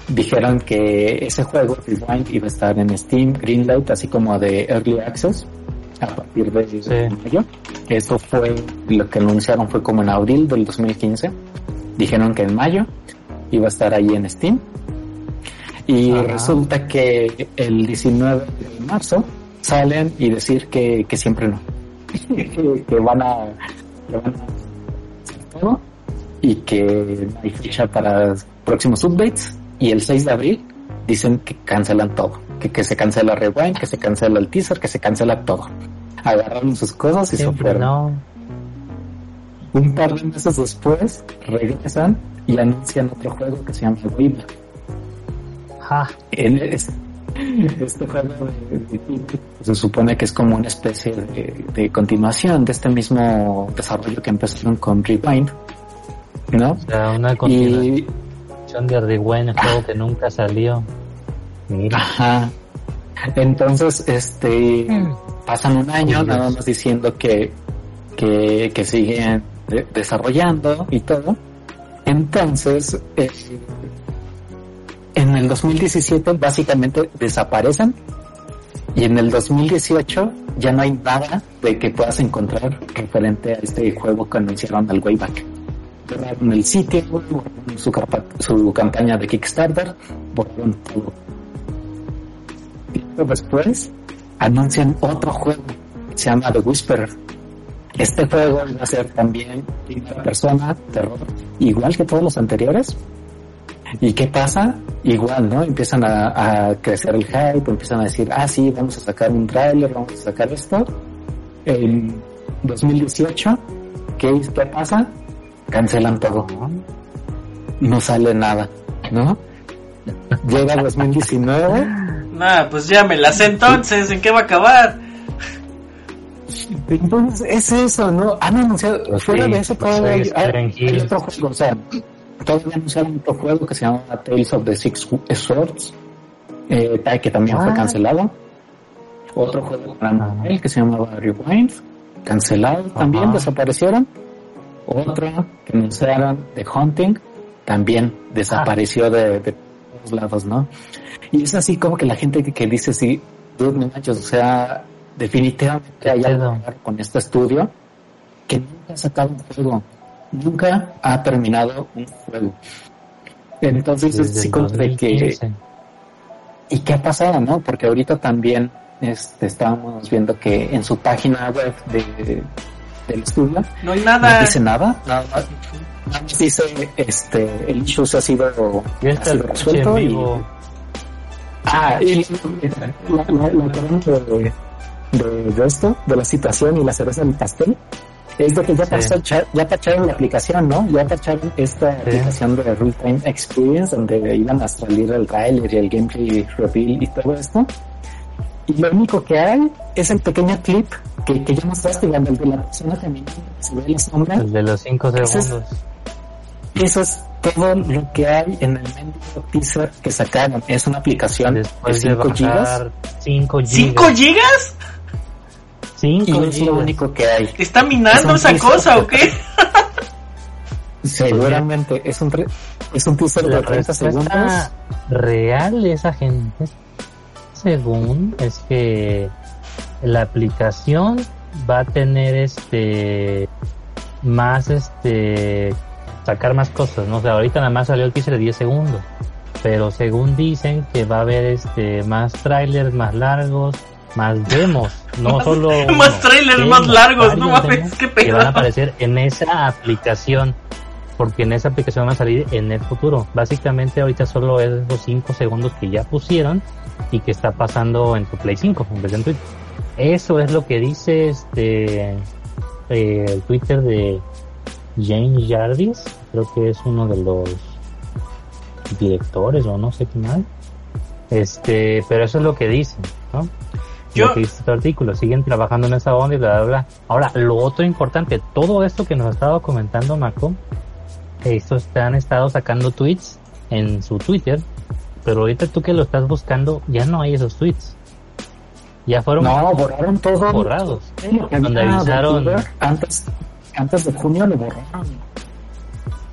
dijeron que ese juego Rewind iba a estar en Steam, Greenlight, así como de Early Access a partir de Sí. mayo. Eso fue lo que anunciaron fue como en abril del 2015. Dijeron que en mayo iba a estar ahí en Steam. Y Ajá. resulta que el 19 de marzo salen y decir que, que siempre no. que, van a, que van a y que hay fecha para próximos updates. Y el 6 de abril dicen que cancelan todo. Que, que se cancela Rewind, que se cancela el teaser, que se cancela todo. Agarraron sus cosas y se fueron. no. Un par de meses después regresan y anuncian otro juego que se llama Weaver. Ja, En es- este juego se supone que es como una especie de, de continuación de este mismo desarrollo que empezaron con Rewind, ¿no? o sea, una continuación Y de Rewind, el juego que nunca salió. Mira. ajá. Entonces, este pasan un año nada más diciendo que que, que siguen de- desarrollando y todo. Entonces, eh, en el 2017 básicamente desaparecen y en el 2018 ya no hay nada de que puedas encontrar referente a este juego que anunciaron al Wayback. Borraron el sitio, su, campaña de Kickstarter, borraron todo. Después anuncian otro juego que se llama The Whisperer. Este juego va a ser también primera persona, terror, igual que todos los anteriores. ¿Y qué pasa? Igual, ¿no? Empiezan a, a crecer el hype, empiezan a decir, ah, sí, vamos a sacar un tráiler, vamos a sacar esto. En 2018, ¿qué, ¿qué pasa? Cancelan todo. No sale nada, ¿no? Llega 2019 Nada, pues ya me la sé entonces. ¿En qué va a acabar? Entonces es eso, ¿no? Han anunciado, Pues fuera sí, de eso pues todavía hay, otro juego, o sea, todavía anunciaron otro juego que se llama Tales of the Six Swords, eh, que también fue Ah. cancelado. Otro juego para móvil que se llamaba Rewind, cancelado también, desaparecieron. Otro que anunciaron The Hunting, también desapareció de, de todos lados, ¿no? Y es así como que la gente que, que dice, sí, dude, no manches, o sea, definitivamente hay algo con este estudio que nunca ha sacado un juego, nunca ha terminado un juego. Entonces es Desde como de que, 2015. ¿y qué ha pasado, no? Porque ahorita también este, estábamos viendo que en su página web de, del estudio No hay no nada. dice nada, nada más, nada más dice, este, el issue se ha sido, ha sido resuelto y, ah, y la, la, la de, de, de esto, de la situación y la cerveza en el pastel, es de que ya, Sí. pasó- ya tacharon la aplicación, ¿no? Ya tacharon esta aplicación de Real Time Experience donde iban a salir el trailer y el gameplay reveal y todo esto. Y lo único que hay es el pequeño clip que, que ya mostraste, el de la persona caminando, que se ve la sombra. El de los 5 Ese es- segundos. Eso es todo lo que hay en el mendigo teaser que sacaron. Es una aplicación Después de de 5 gigas bajar 5 ¿Cinco gigas. gigas? 5 y es lo único que hay. ¿Está minando Es un esa teaser. cosa o qué? Seguramente es un, es un teaser La de 30 segundos. real esa gente, según, es que la aplicación va a tener este más este sacar más cosas, no o sea, ahorita nada más salió el teaser de 10 segundos, pero según dicen que va a haber este más trailers más largos, más demos, no solo más trailers más largos, no mames, qué que van a pedo. aparecer en esa aplicación porque en esa aplicación van a salir en el futuro. Básicamente ahorita solo es los 5 segundos que ya pusieron y que está pasando en tu Play 5 en vez de en Twitter. Eso es lo que dice este eh, el Twitter de James Jarvis, creo que es uno de los directores o no sé qué más. Este, pero eso es lo que dicen, ¿no? Yo- Lo que dice este artículo, siguen trabajando en esa onda y bla, bla, bla. Ahora, lo otro importante, todo esto que nos estaba comentando Marco, estos te han estado sacando tweets en su Twitter, pero ahorita tú que lo estás buscando, ya no hay esos tweets. Ya fueron No, borraron todo. borrados. Que Donde avisaron- Twitter Antes, antes de junio lo borraron.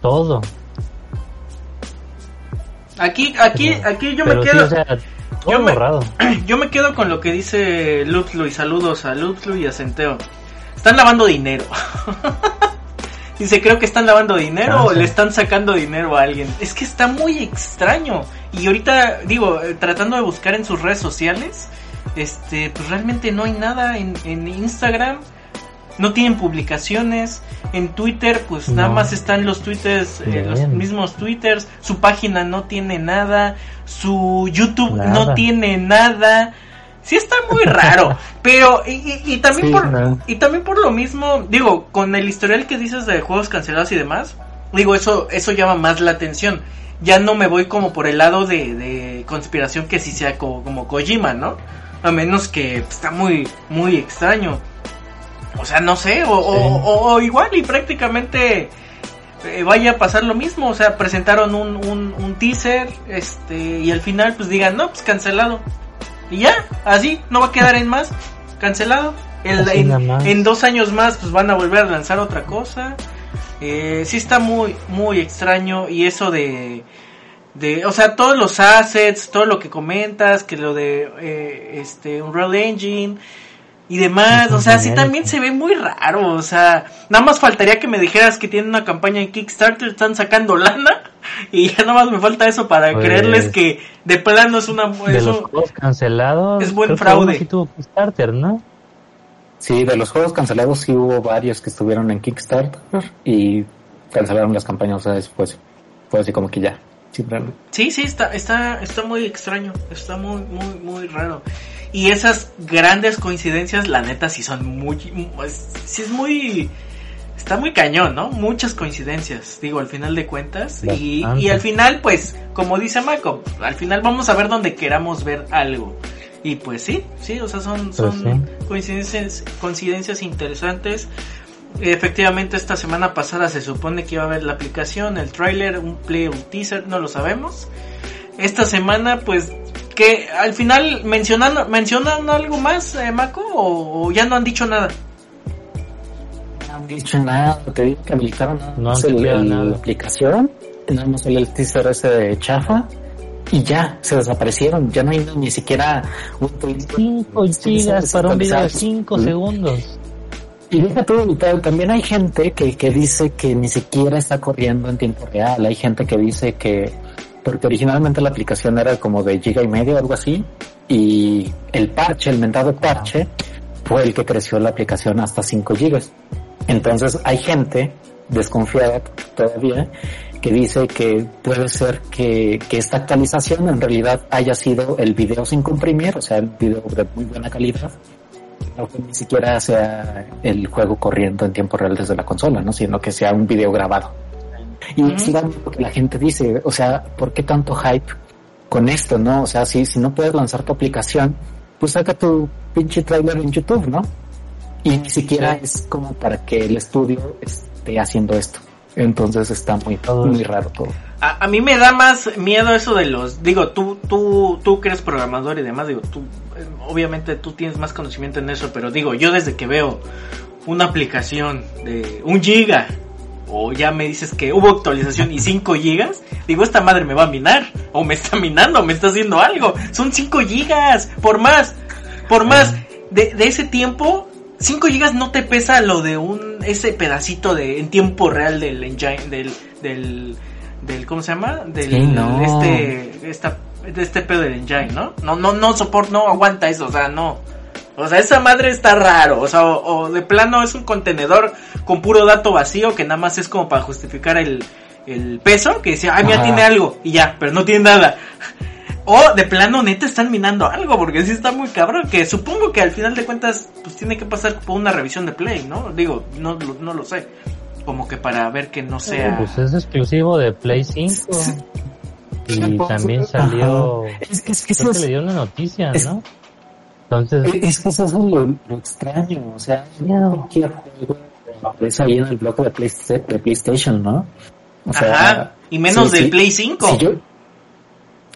Todo. Aquí, aquí, aquí yo pero me sí, quedo. o sea, todo yo me- borrado. Yo me quedo con lo que dice Luxlu y saludos a Luxlu y a Centeo. Están lavando dinero. Dice, creo que están lavando dinero o le están sacando dinero a alguien. Es que está muy extraño. Y ahorita, digo, eh, tratando de buscar en sus redes sociales, este, pues realmente no hay nada en, en Instagram. No tienen publicaciones. En Twitter, pues nada más están los twitters, eh, los mismos twitters. Su página no tiene nada. Su YouTube no tiene nada. Sí está muy raro. pero, y, y- y también Sí, por, no. y también por lo mismo, digo, con el historial que dices de juegos cancelados y demás, digo, eso, eso llama más la atención. Ya no me voy como por el lado de, de conspiración que sí sea como, como Kojima, ¿no? A menos que pues, está muy, muy extraño. O sea, no sé, o, Sí. o- o igual y prácticamente eh, vaya a pasar lo mismo. O sea, presentaron un, un, un teaser, este, y al final pues digan, no, pues cancelado. Y ya, así, no va a quedar en más, cancelado. El- en dos años más pues van a volver a lanzar otra cosa. Eh, sí está muy, muy extraño y eso de, de, o sea, todos los assets, todo lo que comentas, que lo de, eh, este, Unreal Engine y demás, o sea, sí también se ve muy raro, o sea, nada más faltaría que me dijeras que tienen una campaña en Kickstarter, están sacando lana y ya nada más me falta eso para Pues, creerles que de plano es una, de es los un- juegos cancelados. es buen fraude. sí tuvo Kickstarter, ¿no? Sí, de los juegos cancelados sí hubo varios que estuvieron en Kickstarter y cancelaron las campañas o sea, después. Fue así como que ya. Simplemente. Sí, sí, está, está, está muy extraño, está muy, muy, muy raro. Y esas grandes coincidencias, la neta, sí son muy, sí es muy, está muy cañón, ¿no? Muchas coincidencias, digo, al final de cuentas. Y, y al final, pues, como dice Marco, al final vamos a ver donde queramos ver algo. Y pues sí, sí, o sea, son, Pues son coincidencias, coincidencias interesantes. Efectivamente, esta semana pasada se supone que iba a haber la aplicación, el trailer, un play, un teaser, no lo sabemos. Esta semana, pues, que al final mencionan, mencionan algo más, eh, Mako, o, o ya no han dicho nada. No han dicho nada, te digo que habilitaron nada No han el- el- nada. la aplicación, tenemos el, el teaser ese de chafa y ya, se desaparecieron, ya no hay ni siquiera un tweet. 5 Sí, gigas para un video de desactualizados. 5 Mm. segundos. Y deja todo también hay gente que, que dice que ni siquiera está corriendo en tiempo real, hay gente que dice que, porque originalmente la aplicación era como de giga y medio algo así, y el parche, el mentado parche, fue el que creció la aplicación hasta 5 gigas. Entonces hay gente desconfiada todavía que dice que puede ser que, que esta actualización en realidad haya sido el video sin comprimir, o sea, el video de muy buena calidad, no que ni siquiera sea el juego corriendo en tiempo real desde la consola, ¿no? Sino que sea un video grabado. Y es lo que la gente dice, o sea, ¿por qué tanto hype con esto, no? O sea, si, si no puedes lanzar tu aplicación, pues saca tu pinche trailer en YouTube, ¿no? Y ni siquiera es como para que el estudio esté haciendo esto. Entonces está muy, muy raro todo. A, a mí me da más miedo eso de los, digo, tú, tú, tú que eres programador y demás, digo, tú, eh, obviamente tú tienes más conocimiento en eso, pero digo, yo desde que veo una aplicación de un giga, o ya me dices que hubo actualización y 5 gigas, digo, esta madre me va a minar, o me está minando, me está haciendo algo, son 5 gigas, por más, por más, de, de ese tiempo, 5 gigas no te pesa lo de un, ese pedacito de, en tiempo real del engine, del, del, del, ¿cómo se llama? Del, Sí, no. este, esta, de este pedo del engine, ¿no? No, no, no soporta, no aguanta eso, o sea, no. O sea, esa madre está raro, o sea, o, o de plano es un contenedor con puro dato vacío que nada más es como para justificar el, el peso, que decía, ah, mira, Ajá. tiene algo, y ya, pero no tiene nada. O de plano neta están minando algo, porque sí está muy cabrón, que supongo que al final de cuentas, pues tiene que pasar por una revisión de Play, ¿no? Digo, no, lo- no lo sé. Como que para ver que no sea... Pues es exclusivo de Play 5. Y también salió. Es, es que Creo que le dio una noticia, es- ¿no? Entonces, es que eso es lo, lo extraño, o sea, cualquier juego aparece ahí en el bloque de, Playsta- de PlayStation, ¿no? O Ajá, y menos sí, del sí. Play 5. Si yo-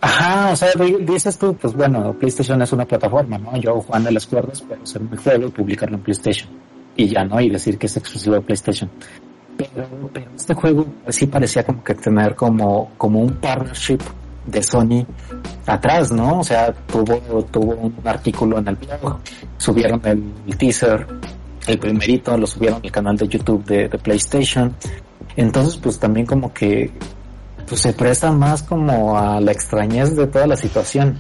Ajá, o sea, di- dices tú, pues bueno, PlayStation es una plataforma, ¿no? Yo Juan de las cuerdas, pero hacer mi juego y publicarlo en PlayStation. Y ya, ¿no? Y decir que es exclusivo de PlayStation. Pero, pero este juego sí parecía como que tener como, como un partnership de Sony atrás, ¿no? O sea, tuvo, tuvo un artículo en el blog, subieron el, teaser, el primerito, lo subieron al canal de YouTube de, de PlayStation. Entonces, pues también como que pues se presta más como a la extrañez de toda la situación.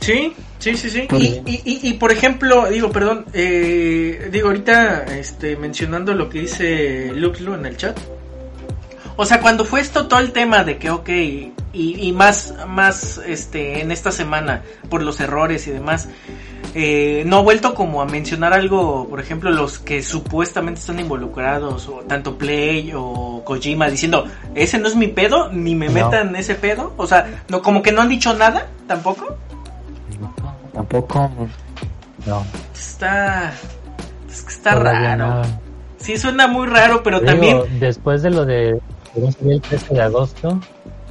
Sí, sí, sí, sí. Por Y, y, y, y, por ejemplo, digo, perdón, eh, digo ahorita, este, mencionando lo que dice Luke Lu en el chat. O sea, cuando fue esto todo el tema de que, ok, y, y más, más, este, en esta semana, por los errores y demás, eh, no ha vuelto como a mencionar algo, por ejemplo, los que supuestamente están involucrados, o tanto Play o Kojima, diciendo, ese no es mi pedo, ni me No. metan ese pedo. O sea, no, como que no han dicho nada, tampoco. Tampoco. No. Está. Es que está todavía raro. nada. Sí, suena muy raro, pero también. después de lo de el 13 de agosto,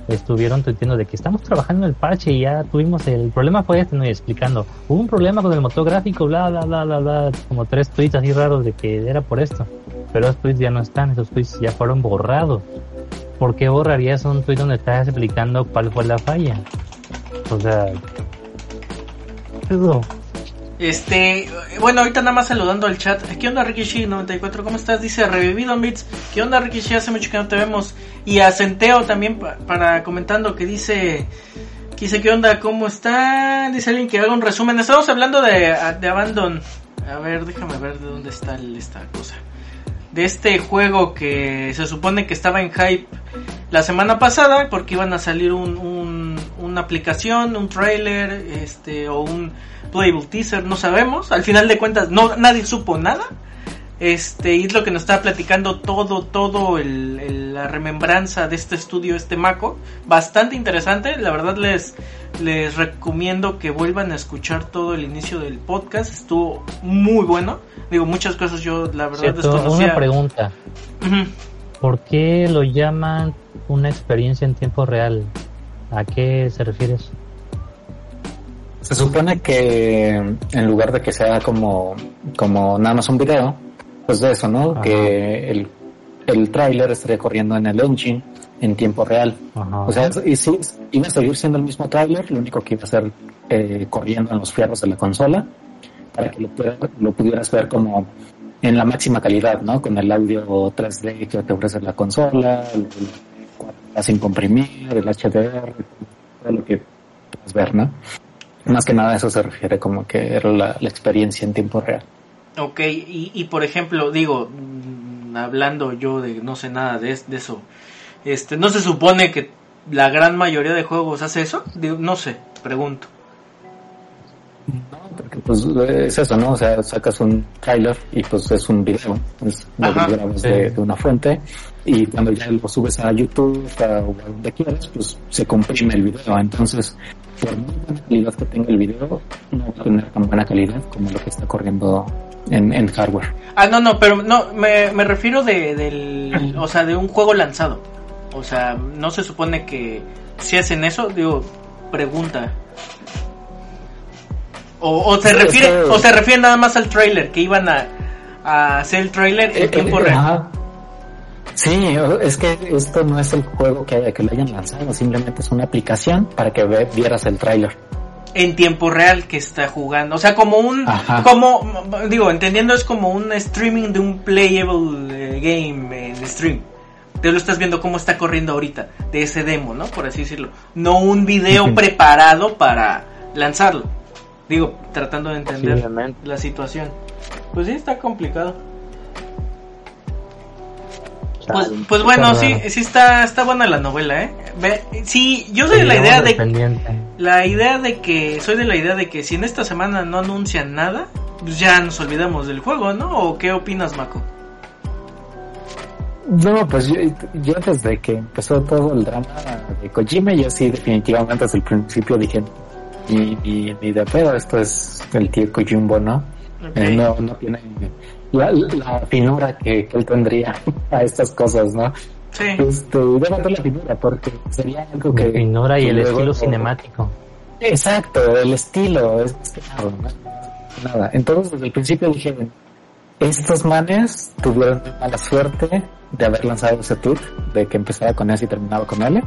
estuvieron tuiteando de que estamos trabajando en el parche y ya tuvimos el problema fue este, ¿no? Y explicando, hubo un problema con el motor gráfico, bla, bla, bla, bla, bla, como tres tweets así raros de que era por esto. Pero esos tweets ya no están, esos tweets ya fueron borrados. ¿Por qué borrarías un tweet donde estás explicando cuál fue la falla? O sea... Eso. Este. Bueno, ahorita nada más saludando al chat. ¿Qué onda, Rikishi94? ¿Cómo estás? Dice Revivido Bits. ¿Qué onda, Rikishi? Hace mucho que no te vemos. Y a Centeo también pa- para comentando que dice. Que dice, ¿qué onda? ¿Cómo está? Dice alguien que haga un resumen. Estamos hablando de, de Abandon. A ver, déjame ver de dónde está esta cosa. De este juego que se supone que estaba en hype la semana pasada porque iban a salir un, un- una aplicación, un trailer, este o un playable teaser, no sabemos. Al final de cuentas, no nadie supo nada. Este, y es lo que nos está platicando todo, todo el, el- la remembranza de este estudio, este Mako. Bastante interesante, la verdad les, les recomiendo que vuelvan a escuchar todo el inicio del podcast. Estuvo muy bueno. Digo, muchas cosas yo la verdad Cierto, desconocía. una pregunta. ¿Por qué lo llaman una experiencia en tiempo real? ¿A qué se refiere eso? Se supone que en lugar de que sea como, como nada más un video, pues de eso, ¿no? Ajá. Que el, el tráiler estaría corriendo en el engine en tiempo real. Ajá. O sea, y sí, iba a seguir siendo el mismo tráiler, lo único que iba a ser eh, corriendo en los fierros de la consola para que lo, pudieras ver como en la máxima calidad, ¿no? Con el audio 3D que te ofrece la consola, el, el 4K sin comprimir, el HDR, todo lo que puedes ver, ¿no? Más que nada a eso se refiere como que era la, la experiencia en tiempo real. Ok, y, y por ejemplo, digo, mm, hablando yo de no sé nada de, es- de eso, este, ¿no se supone que la gran mayoría de juegos hace eso? Digo, no sé, pregunto. No, porque pues es eso, ¿no? O sea, sacas un trailer y pues es un video, es lo Ajá. que grabas Sí. de, de una fuente y cuando ya lo subes a YouTube o a donde quieras, pues se comprime el video. Entonces, por muy buena calidad que tenga el video, no va a tener tan buena calidad como lo que está corriendo en, en hardware. Ah, no, no, pero no, me, me refiero de, del, o sea, de un juego lanzado. O sea, no se supone que si hacen eso, digo, pregunta. O, o se refiere, o se refiere nada más al trailer, que iban a, a hacer el trailer en Eh, tiempo eh, real. Sí, es que esto no es el juego que, que lo hayan lanzado, simplemente es una aplicación para que ve- vieras el tráiler. en tiempo real que está jugando. O sea, como un, Ajá. como, digo, entendiendo es como un streaming de un playable eh, game en stream. Te lo estás viendo cómo está corriendo ahorita, de ese demo, ¿no? Por así decirlo. No un video preparado para lanzarlo. Digo, tratando de entender la situación. Pues sí, está complicado. Pues, pues bueno, sí, sí está, está buena la novela, ¿eh? Sí, yo soy de la idea de pendiente. la idea de que soy de la idea de que si en esta semana no anuncian nada, pues ya nos olvidamos del juego, ¿no? ¿O qué opinas, Mako? No, pues yo, yo desde que empezó todo el drama de Kojima, yo sí definitivamente desde el principio dije, ni, ni, ni de pedo, esto es el tío Kojimbo, ¿no? Eh, no, no tiene la, la finura que, que él tendría a estas cosas, ¿no? Sí. Este, déjate la finura, porque sería algo que... La finura y el luego- estilo cinemático. Exacto, el estilo, es que nada, ¿no? nada. Entonces desde el principio dije, estos manes tuvieron mala suerte de haber lanzado ese tweet, de que empezaba con S y terminaba con L.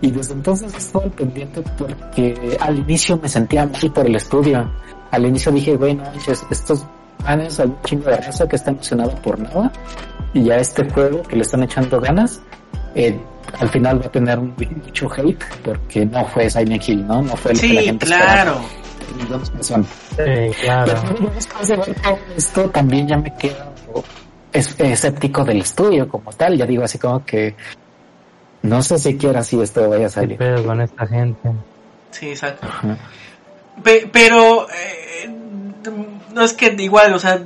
Y desde entonces estoy al pendiente porque al inicio me sentía mal por el estudio. Al inicio dije, güey, no manches, estos manes hay un chingo de raza que está emocionado por nada. Y a este juego que le están echando ganas, eh, al final va a tener mucho hate porque no fue Silent Hill, ¿no? No fue lo Sí, que la gente claro. esperaba. Entonces, bueno, Sí, claro. Pero después de ver todo esto también ya me quedo es- escéptico del estudio como tal. Ya digo así como que no sé siquiera si esto vaya a ¿Qué salir. pedo con esta gente? Sí, exacto. Pe- pero eh, no es que igual, o sea,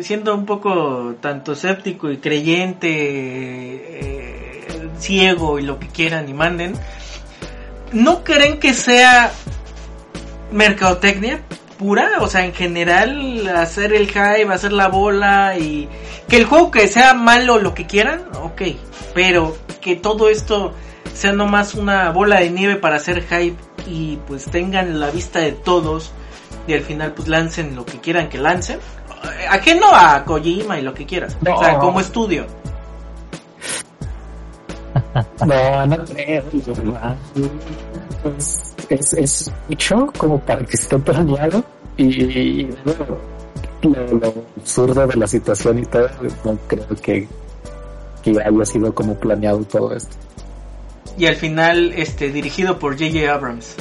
siendo un poco tanto escéptico y creyente, eh, ciego y lo que quieran y manden, ¿no creen que sea mercadotecnia pura? O sea, en general, hacer el hype, hacer la bola y que el juego que sea malo lo que quieran, ok, pero que todo esto sea nomás una bola de nieve para hacer hype y pues tengan la vista de todos y al final pues lancen lo que quieran que lancen. Eh, Ajeno a Kojima y lo que quieras. O sea, No. como estudio. No, no creo. Es, es, es mucho como para que esté planeado y, luego, lo, lo absurdo de la situación y todo, no creo que, que haya sido como planeado todo esto. Y al final, este, dirigido por J.J. Abrams.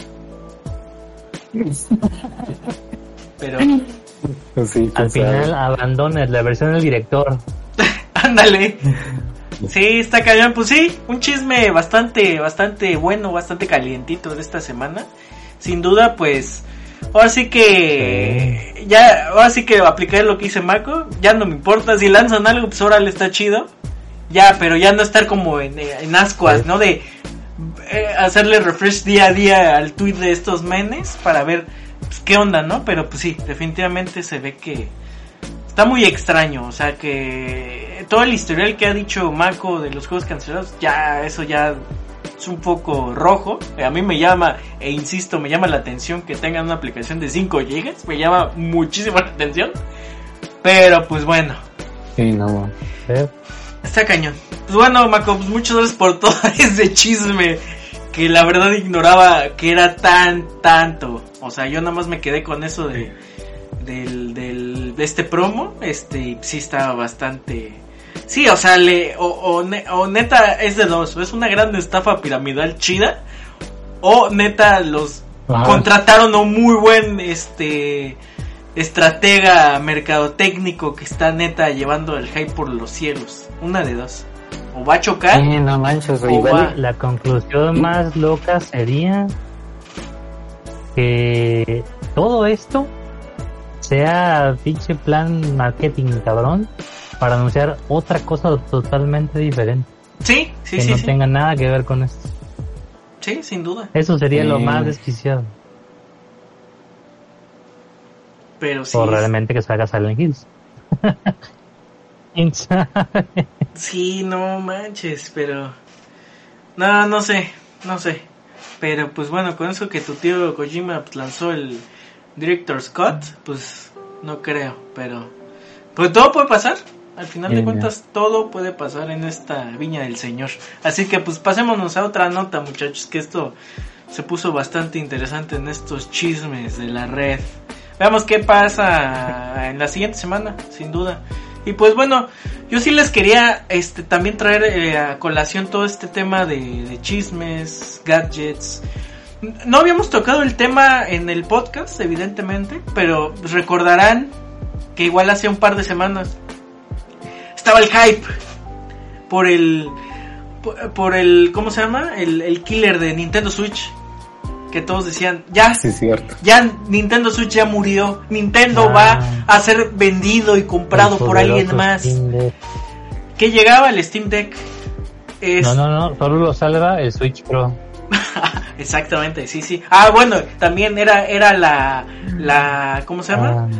Pero, Sí, Al quién sabe. final abandones la versión del director. ándale. Sí, está cañón. Pues sí, un chisme bastante, bastante bueno, bastante calientito de esta semana. Sin duda, pues, ahora sí que, ya, ahora sí que aplicaré lo que dice Marco. Ya no me importa. Si lanzan algo, pues ahora le está chido. Ya, pero ya no estar como en, en ascuas, Sí. ¿no? De eh, hacerle refresh día a día al tweet de estos menes para ver pues, qué onda, ¿no? Pero pues sí, definitivamente se ve que está muy extraño, o sea que todo el historial que ha dicho Mako de los juegos cancelados, ya eso ya es un poco rojo. A mí me llama, e insisto, me llama la atención que tengan una aplicación de 5 GB, me llama muchísimo la atención. Pero pues bueno, Sí, no. ¿eh? Está cañón. Pues bueno, Mako, pues muchas gracias por todo ese chisme que la verdad ignoraba que era tan tanto. O sea, yo nada más me quedé con eso de del, del de este promo, este y sí estaba bastante Sí, o sea, le o, o, ne- o neta es de dos, es una gran estafa piramidal chida o neta los Ajá. contrataron a un muy buen este estratega mercadotécnico que está neta llevando el hype por los cielos. Una de dos. O va a chocar. Sí, no manches, O igual. va- La conclusión más loca sería que todo esto sea pinche plan marketing cabrón para anunciar otra cosa totalmente diferente Sí, sí, que sí, no sí. tenga nada que ver con esto. Sí, sin duda. Eso sería lo más desquiciado. Pero sí. O realmente que salga Silent Hills. ¿Quién sabe? Sí, no manches, pero. No, no sé, no sé. Pero pues bueno, con eso que tu tío Kojima pues, lanzó el Director Scott, pues no creo, pero. Pues todo puede pasar. Al final de ya. cuentas, todo puede pasar en esta viña del Señor. Así que pues pasémonos a otra nota, muchachos, que esto se puso bastante interesante en estos chismes de la red. Veamos qué pasa en la siguiente semana, sin duda. Y pues bueno, yo sí les quería este también traer eh, a colación todo este tema de, chismes, gadgets. No habíamos tocado el tema en el podcast, evidentemente, pero recordarán que igual hace un par de semanas estaba el hype por el por, por el ¿cómo se llama? El, el killer de Nintendo Switch que todos decían, ya Sí, cierto. ya Nintendo Switch ya murió. Nintendo Ah. va a ser vendido y comprado por alguien más. Que llegaba el Steam Deck. Es- No, no, no, solo lo salva el Switch Pro. Exactamente, sí, sí. Ah, bueno, también era, era la, la, ¿cómo se llama? Ah,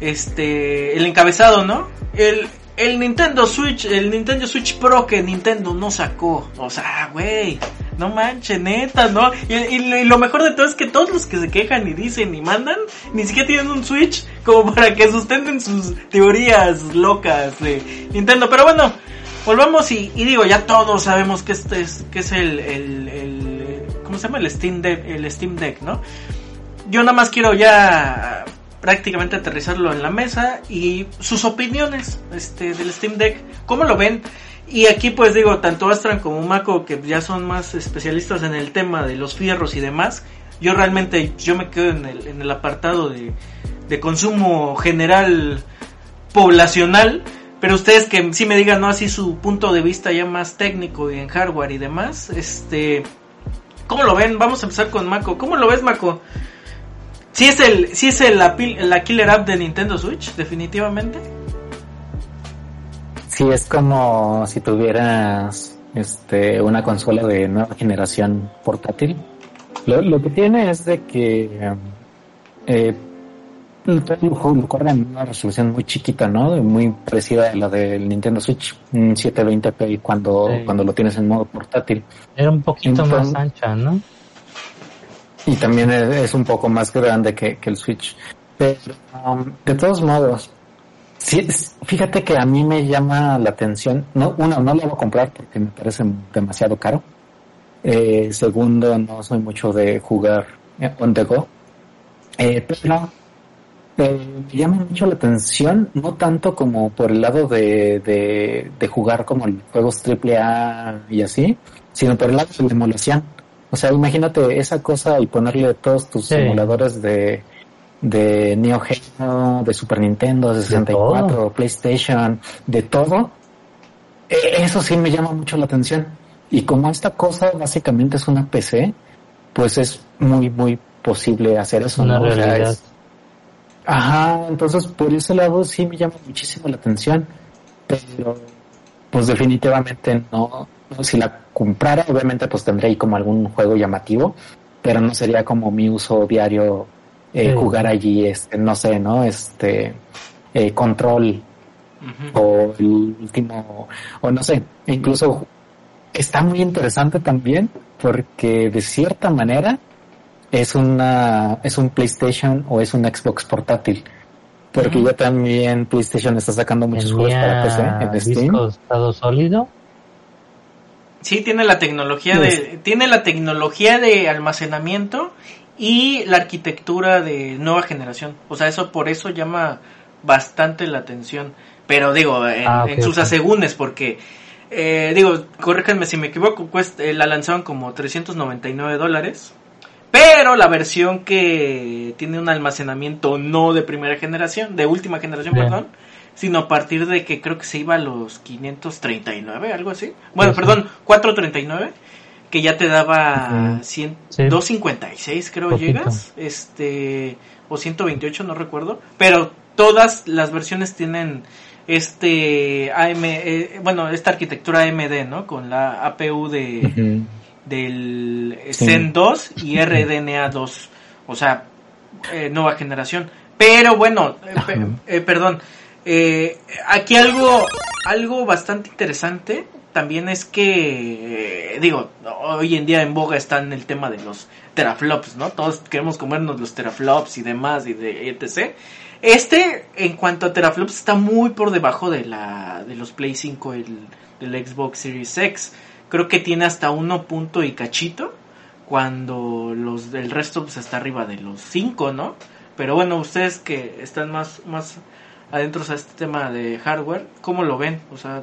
Este, el encabezado, ¿no? El, el Nintendo Switch, el Nintendo Switch Pro que Nintendo no sacó. O sea, güey, no manches, neta, ¿no? Y, lo mejor de todo es que todos los que se quejan y dicen y mandan, ni siquiera tienen un Switch como para que sustenten sus teorías locas de Nintendo. Pero bueno, volvamos y, y digo, ya todos sabemos que este es, que es el, el, el- ¿cómo se llama? El Steam Deck, el Steam Deck, ¿no? Yo nada más quiero ya prácticamente aterrizarlo en la mesa y sus opiniones este, del Steam Deck. ¿Cómo lo ven? Y aquí pues digo, tanto Astran como Mako, que ya son más especialistas en el tema de los fierros y demás, yo realmente yo me quedo en el, en el apartado de, de consumo general poblacional, pero ustedes que sí me digan, ¿no? Así su punto de vista ya más técnico y en hardware y demás, este... ¿Cómo lo ven? Vamos a empezar con Mako. ¿Cómo lo ves, Mako? ¿Sí es, el, sí es el, la, la killer app de Nintendo Switch, definitivamente? Sí, es como si tuvieras este, una consola de nueva generación portátil. Lo, lo que tiene es de que eh, lo corre en una resolución muy chiquita, ¿no? Muy parecida a la del Nintendo Switch, 720p cuando, Sí. cuando lo tienes en modo portátil. Era un poquito Entonces- más ancha, ¿no? Y también es, un poco más grande que, el Switch. Pero, um, de todos modos, sí, fíjate que a mí me llama la atención. No, uno, no lo voy a comprar porque me parece demasiado caro. Eh, segundo, no soy mucho de jugar eh, on the go. Eh, pero eh, me llama mucho la atención, no tanto como por el lado de, de, de jugar como juegos AAA y así, sino por el lado de la emulación. O sea, imagínate esa cosa y ponerle todos tus Sí. emuladores de, de Neo Geo, de Super Nintendo, de 64, todo. PlayStation, de todo. E- Eso sí me llama mucho la atención. Y como esta cosa básicamente es una PC, pues es muy, muy posible hacer eso. Una ¿no? O sea, realidad. es- Ajá, entonces por ese lado sí me llama muchísimo la atención, pero pues definitivamente no, si la comprara obviamente pues tendría ahí como algún juego llamativo, pero no sería como mi uso diario eh, Sí. jugar allí, este, no sé, ¿no? Este, eh, control o el último, o no sé, incluso está muy interesante también porque de cierta manera es una, es un PlayStation o es un Xbox portátil. Porque Ujú. ya también PlayStation está sacando muchos juegos para PC en Steam. disco estado sólido. Sí, tiene la tecnología de, tiene la tecnología de almacenamiento y la arquitectura de nueva generación. O sea, eso por eso llama bastante la atención. Pero digo, en, Ah, en sus ok. asegúnes, porque eh, digo, corríjanme si me equivoco, cuesta, eh, la lanzaron como 399 dólares. Pero la versión que tiene un almacenamiento no de primera generación, de última generación, Bien. perdón, sino a partir de que creo que se iba a los 539, algo así. Bueno, Sí, sí. perdón, 439, que ya te daba Ujú. 100, Sí. 256 creo Poquito. llegas, este o 128 no recuerdo, pero todas las versiones tienen este AM, eh, bueno, esta arquitectura AMD, ¿no? Con la APU de. Del. Zen 2 y RDNA 2, o sea, eh, nueva generación. Pero bueno, eh, eh, perdón, aquí algo, algo bastante interesante también es que, digo, hoy en día en boga están el tema de los teraflops, ¿no? Todos queremos comernos los teraflops y demás y de etc. Este, en cuanto a teraflops, está muy por debajo de la de los Play 5 el, del Xbox Series X. Creo que tiene hasta uno punto y cachito, cuando los del resto pues está arriba de los 5, ¿no? Pero bueno, ustedes que están más más adentro a este tema de hardware, ¿cómo lo ven? O sea,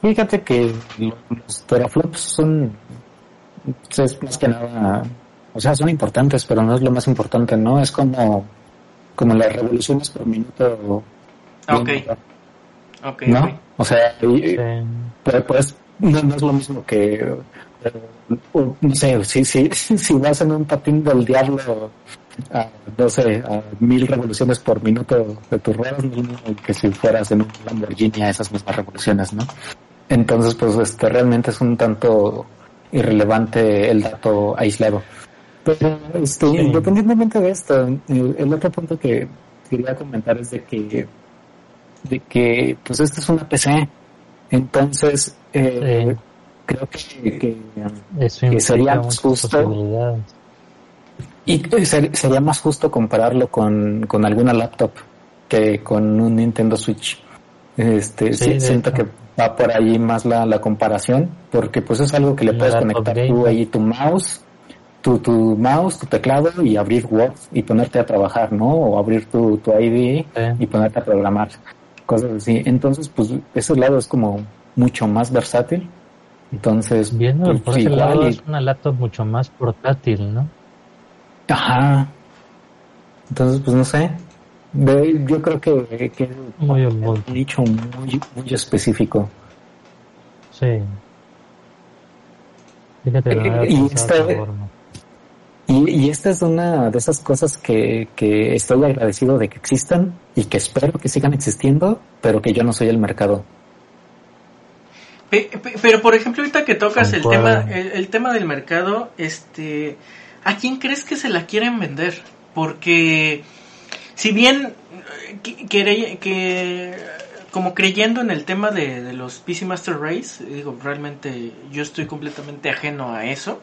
Fíjate que lo- los teraflops son, es más que nada, o sea, son importantes, pero no es lo más importante, ¿no? Es como, como las revoluciones por minuto. Ah, ok. bien, ok, ¿No? O sea, y- Sí. Pero pues no, no es lo mismo que, eh, no sé, si, si, si vas en un patín del diablo a, no sé, a mil revoluciones por minuto de tus ruedas, no es lo mismo que si fueras en un Lamborghini a esas mismas revoluciones, ¿no? Entonces, pues este realmente es un tanto irrelevante el dato aislado. Pero, este, Sí. independientemente de esto, el, el otro punto que quería comentar es de que, de que, pues esta es una PC. Entonces, eh, Sí. creo que, que, sería justo. y ser- sería más justo compararlo con, con alguna laptop que con un Nintendo Switch. Este, Sí, sí, siento hecho. que va por ahí más la, la comparación, porque pues es algo que le La puedes conectar tú gamer. ahí tu mouse, tu, tu mouse, tu teclado y abrir Word y ponerte a trabajar, ¿no? O abrir tu, tu IDE y ponerte a programar, cosas así. Entonces, pues ese lado es como mucho más versátil. Entonces, viendo pues, por ese lado es una laptop mucho más portátil, ¿no? Ajá. Entonces, pues no sé. yo creo que, que muy un nicho muy, muy específico. Sí. Fíjate, eh, y, esta, y, y, esta es una de esas cosas que, que estoy agradecido de que existan y que espero que sigan existiendo, pero que yo no soy el mercado. Pero por ejemplo, ahorita que tocas el tema, el, tema del mercado, este, ¿a quién crees que se la quieren vender? Porque si bien que, que como creyendo en el tema de, los PC Master Race, digo, realmente yo estoy completamente ajeno a eso.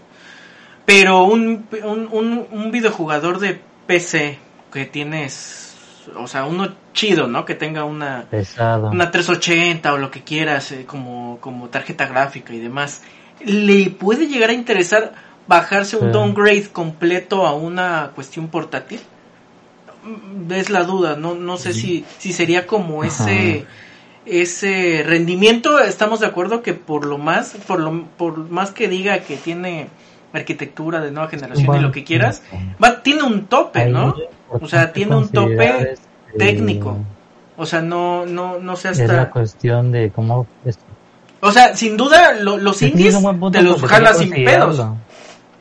Pero un, un, un videojugador de PC que tienes o sea, uno chido, ¿no? Que tenga una, una 380 o lo que quieras, eh, como, como tarjeta gráfica y demás. ¿Le puede llegar a interesar bajarse un downgrade completo a una cuestión portátil? Mm, es la duda, no, no sé si, si sería como ese ese rendimiento estamos de acuerdo que por lo más por lo por más que diga que tiene arquitectura de nueva generación y lo que quieras va tiene un tope no o sea, tiene un tope este, técnico. O sea, no, no, no sé hasta... Es la cuestión de cómo... O sea, sin duda los indies te los jalas sin pedos.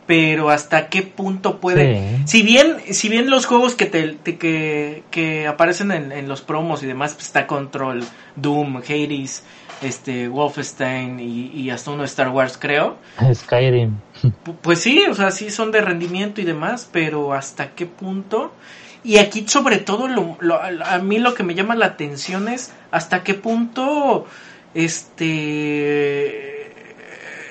Pero hasta qué punto puede... Si bien si bien los juegos que te, que, que aparecen en, los promos y demás, pues está Control, Doom, Hades, este Wolfenstein y, y hasta uno de Star Wars, creo. Skyrim. Pues sí, o sea, sí son de rendimiento y demás, pero hasta qué punto... Y aquí sobre todo lo, a mí lo que me llama la atención es hasta qué punto este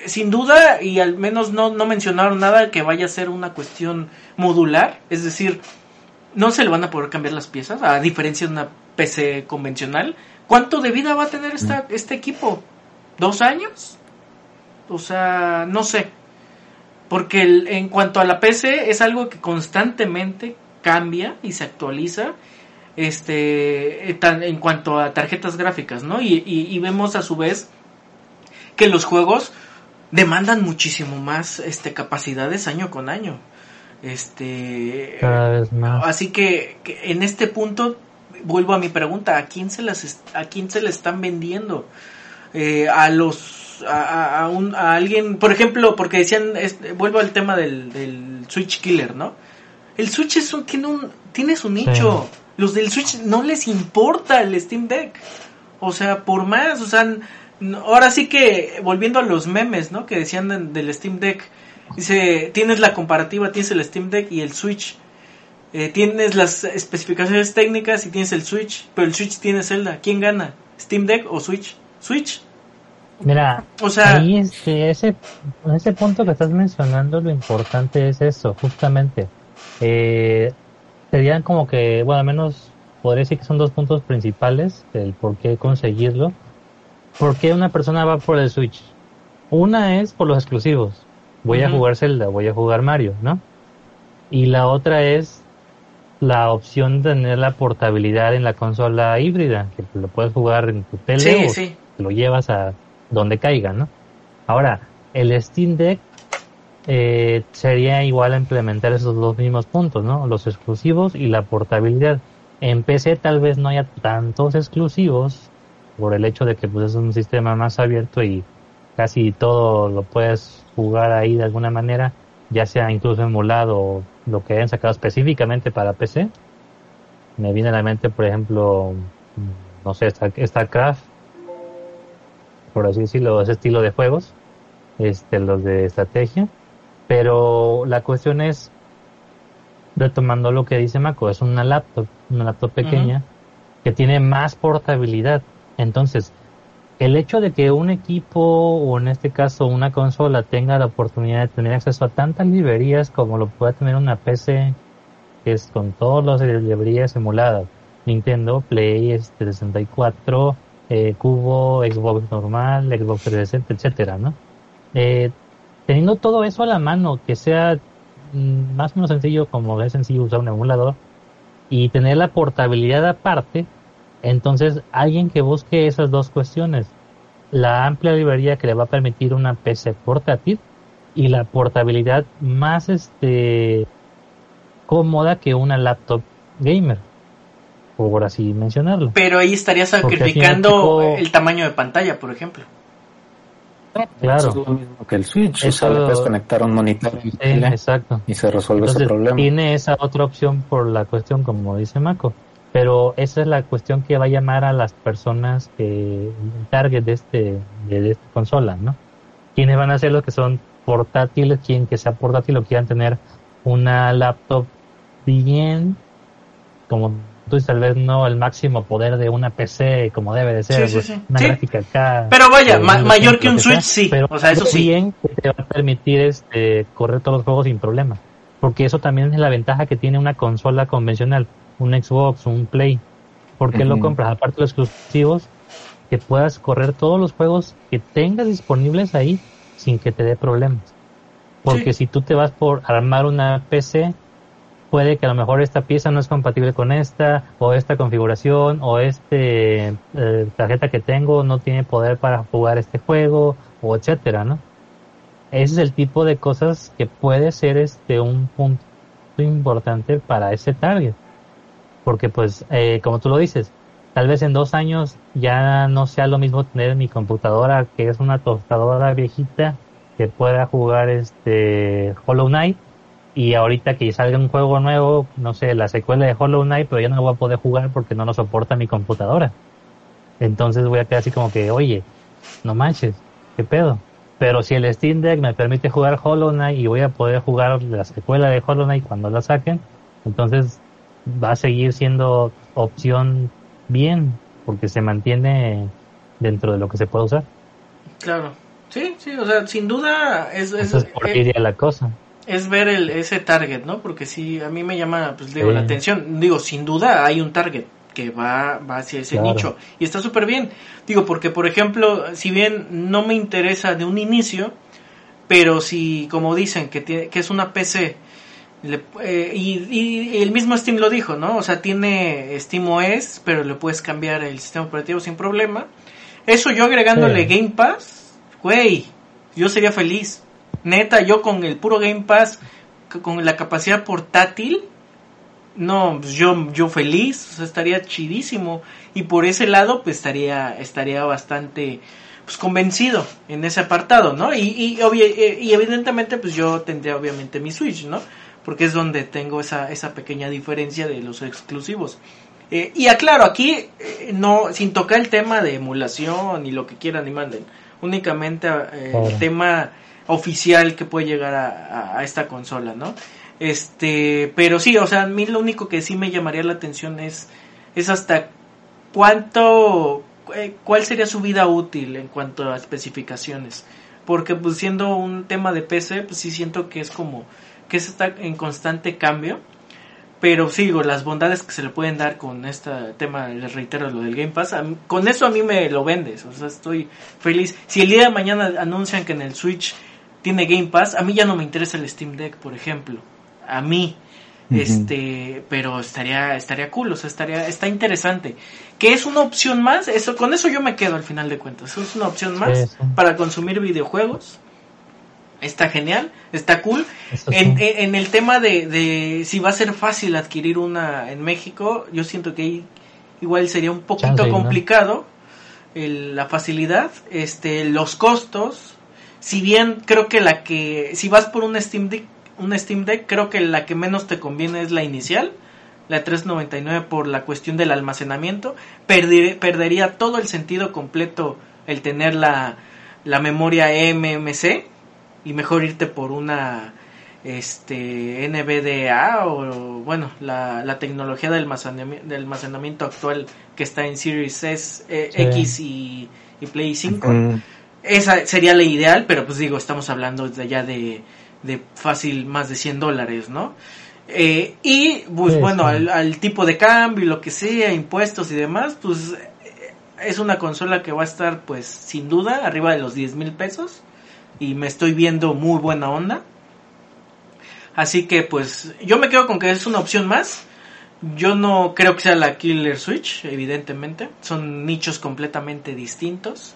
sin duda y al menos no, no mencionaron nada que vaya a ser una cuestión modular, es decir, no se le van a poder cambiar las piezas a diferencia de una PC convencional. ¿Cuánto de vida va a tener esta, mm. este equipo? ¿Dos años? O sea, no sé. Porque en cuanto a la PC es algo que constantemente cambia y se actualiza este en cuanto a tarjetas gráficas, ¿no? Y, vemos a su vez que los juegos demandan muchísimo más este capacidades año con año. Este cada vez más. Así que, en este punto vuelvo a mi pregunta, ¿a quién se las a quién se le están vendiendo? Eh, a los a, un, a alguien, por ejemplo, porque decían, vuelvo al tema del, del Switch Killer, ¿no? El Switch es un, tiene, un, tiene su nicho. Los del Switch no les importa el Steam Deck. O sea, por más, o sea, ahora sí que volviendo a los memes, ¿no? Que decían del Steam Deck. Dice, tienes la comparativa, tienes el Steam Deck y el Switch. Eh, tienes las especificaciones técnicas y tienes el Switch, pero el Switch tiene Zelda. ¿Quién gana? ¿Steam Deck o Switch? Switch. Mira, o sea, ahí este, ese, ese punto que estás mencionando, lo importante es eso, justamente eh, serían como que, bueno, al menos podría decir que son dos puntos principales del por qué conseguirlo. ¿Por qué una persona va por el Switch? Una es por los exclusivos. Voy a jugar Zelda, voy a jugar Mario, ¿no? Y la otra es la opción de tener la portabilidad en la consola híbrida, que lo puedes jugar en tu tele o lo llevas a donde caiga, ¿no? Ahora, el Steam Deck eh, sería igual a implementar esos dos mismos puntos, ¿no? Los exclusivos y la portabilidad. En PC tal vez no haya tantos exclusivos por el hecho de que pues, es un sistema más abierto y casi todo lo puedes jugar ahí de alguna manera, ya sea incluso emulado o lo que hayan sacado específicamente para PC. Me viene a la mente, por ejemplo, no sé, StarCraft, por así decirlo, ese estilo de juegos, este, los de estrategia pero la cuestión es, retomando lo que dice Mako, es una laptop, una laptop pequeña que tiene más portabilidad. Entonces, el hecho de que un equipo o en este caso una consola tenga la oportunidad de tener acceso a tantas librerías como lo puede tener una PC, que es con todas las librerías emuladas, Nintendo, Play, este 64, eh, Cubo, Xbox normal, Xbox 360, etcétera, ¿no? Eh, teniendo todo eso a la mano, que sea mm, más o menos sencillo como es sencillo usar un emulador y tener la portabilidad aparte, entonces alguien que busque esas dos cuestiones, la amplia librería que le va a permitir una PC portátil y la portabilidad más este cómoda que una laptop gamer por así mencionarlo. Pero ahí estaría sacrificando el tamaño de pantalla, por ejemplo. Claro. Es lo mismo que el Switch. Eso... O sea, puedes conectar un monitor exacto. y se resuelve ese problema. Tiene esa otra opción por la cuestión, como dice Mako. Pero esa es la cuestión que va a llamar a las personas que target de este de, esta consola, ¿no? Quienes van a ser los que son portátiles, quien que sea portátil o quieran tener una laptop bien, como tú tal vez no el máximo poder de una PC como debe de ser, una gráfica acá. Pero vaya, mayor que un Switch, sí. Pero o sea, eso sí. Bien que te va a permitir este, correr todos los juegos sin problema. Porque eso también es la ventaja que tiene una consola convencional, un Xbox, un Play. porque lo compras? Aparte de los exclusivos, que puedas correr todos los juegos que tengas disponibles ahí sin que te dé problemas. Porque si tú te vas por armar una PC, puede que a lo mejor esta pieza no es compatible con esta, o esta configuración, o este eh, tarjeta que tengo no tiene poder para jugar este juego, o etcétera, ¿no? Ese es el tipo de cosas que puede ser este un punto importante para ese target. Porque pues, eh, como tú lo dices, tal vez en dos años ya no sea lo mismo tener mi computadora que es una tostadora viejita que pueda jugar este Hollow Knight y ahorita que salga un juego nuevo, no sé, la secuela de Hollow Knight, pero ya no lo voy a poder jugar porque no lo soporta mi computadora. Entonces voy a quedar así como que, oye, no manches, qué pedo. Pero si el Steam Deck me permite jugar Hollow Knight y voy a poder jugar la secuela de Hollow Knight cuando la saquen, entonces va a seguir siendo opción bien, porque se mantiene dentro de lo que se puede usar. Claro, sí, sí, o sea, sin duda es... es, es por eh, la cosa es ver el, ese target, ¿no? Porque si a mí me llama, pues digo, la atención. Digo, sin duda hay un target que va, va hacia ese nicho. Y está súper bien. Digo, porque por ejemplo, si bien no me interesa de un inicio, pero si, como dicen, que, tiene, que es una PC, eh, y, y, el mismo Steam lo dijo, ¿no? O sea, tiene SteamOS, pero le puedes cambiar el sistema operativo sin problema. Eso yo agregándole Game Pass, güey, yo sería feliz neta, yo con el puro Game Pass, con la capacidad portátil, no, pues yo, yo feliz, estaría chidísimo. Y por ese lado, pues estaría, estaría bastante pues convencido en ese apartado, ¿no? Y, y, eh, y evidentemente, pues yo tendría obviamente mi Switch, ¿no? Porque es donde tengo esa, esa pequeña diferencia de los exclusivos. Eh, y aclaro, aquí eh, no, sin tocar el tema de emulación y lo que quieran y manden, únicamente el tema oficial que puede llegar a, esta consola, ¿no? Este, pero sí, o sea, a mí lo único que sí me llamaría la atención es, es hasta cuánto, eh, cuál sería su vida útil en cuanto a especificaciones. Porque pues siendo un tema de PC, pues sí siento que es como, que está en constante cambio. Pero sigo, las bondades que se le pueden dar con este tema, les reitero lo del Game Pass, con eso a mí me lo vendes, o sea, estoy feliz. Si el día de mañana anuncian que en el Switch tiene Game Pass. A mí ya no me interesa el Steam Deck, por ejemplo. A mí. Este, pero estaría, estaría cool, o sea, estaría, está interesante. Que es una opción más, eso, con eso yo me quedo al final de cuentas. Es una opción más para consumir videojuegos. Está genial, está cool. En, el tema de, de, si va a ser fácil adquirir una en México, yo siento que igual sería un poquito complicado la facilidad, este, los costos, si bien creo que la que, si vas por un Steam Deck, un Steam Deck, creo que la que menos te conviene es la inicial, la 399 por la cuestión del almacenamiento, perdería todo el sentido completo el tener la, la memoria MMC y mejor irte por una este NVDA o bueno la, la tecnología de almacenamiento, almacenamiento, actual que está en Series S, eh, X y, Play 5 esa sería la ideal, pero pues digo, estamos hablando de ya de, de fácil más de 100 dólares, ¿no? Eh, y pues bueno, Al, tipo de cambio y lo que sea, impuestos y demás, pues eh, es una consola que va a estar pues sin duda arriba de los 10 mil pesos y me estoy viendo muy buena onda. Así que pues yo me quedo con que es una opción más. Yo no creo que sea la Killer Switch, evidentemente. Son nichos completamente distintos.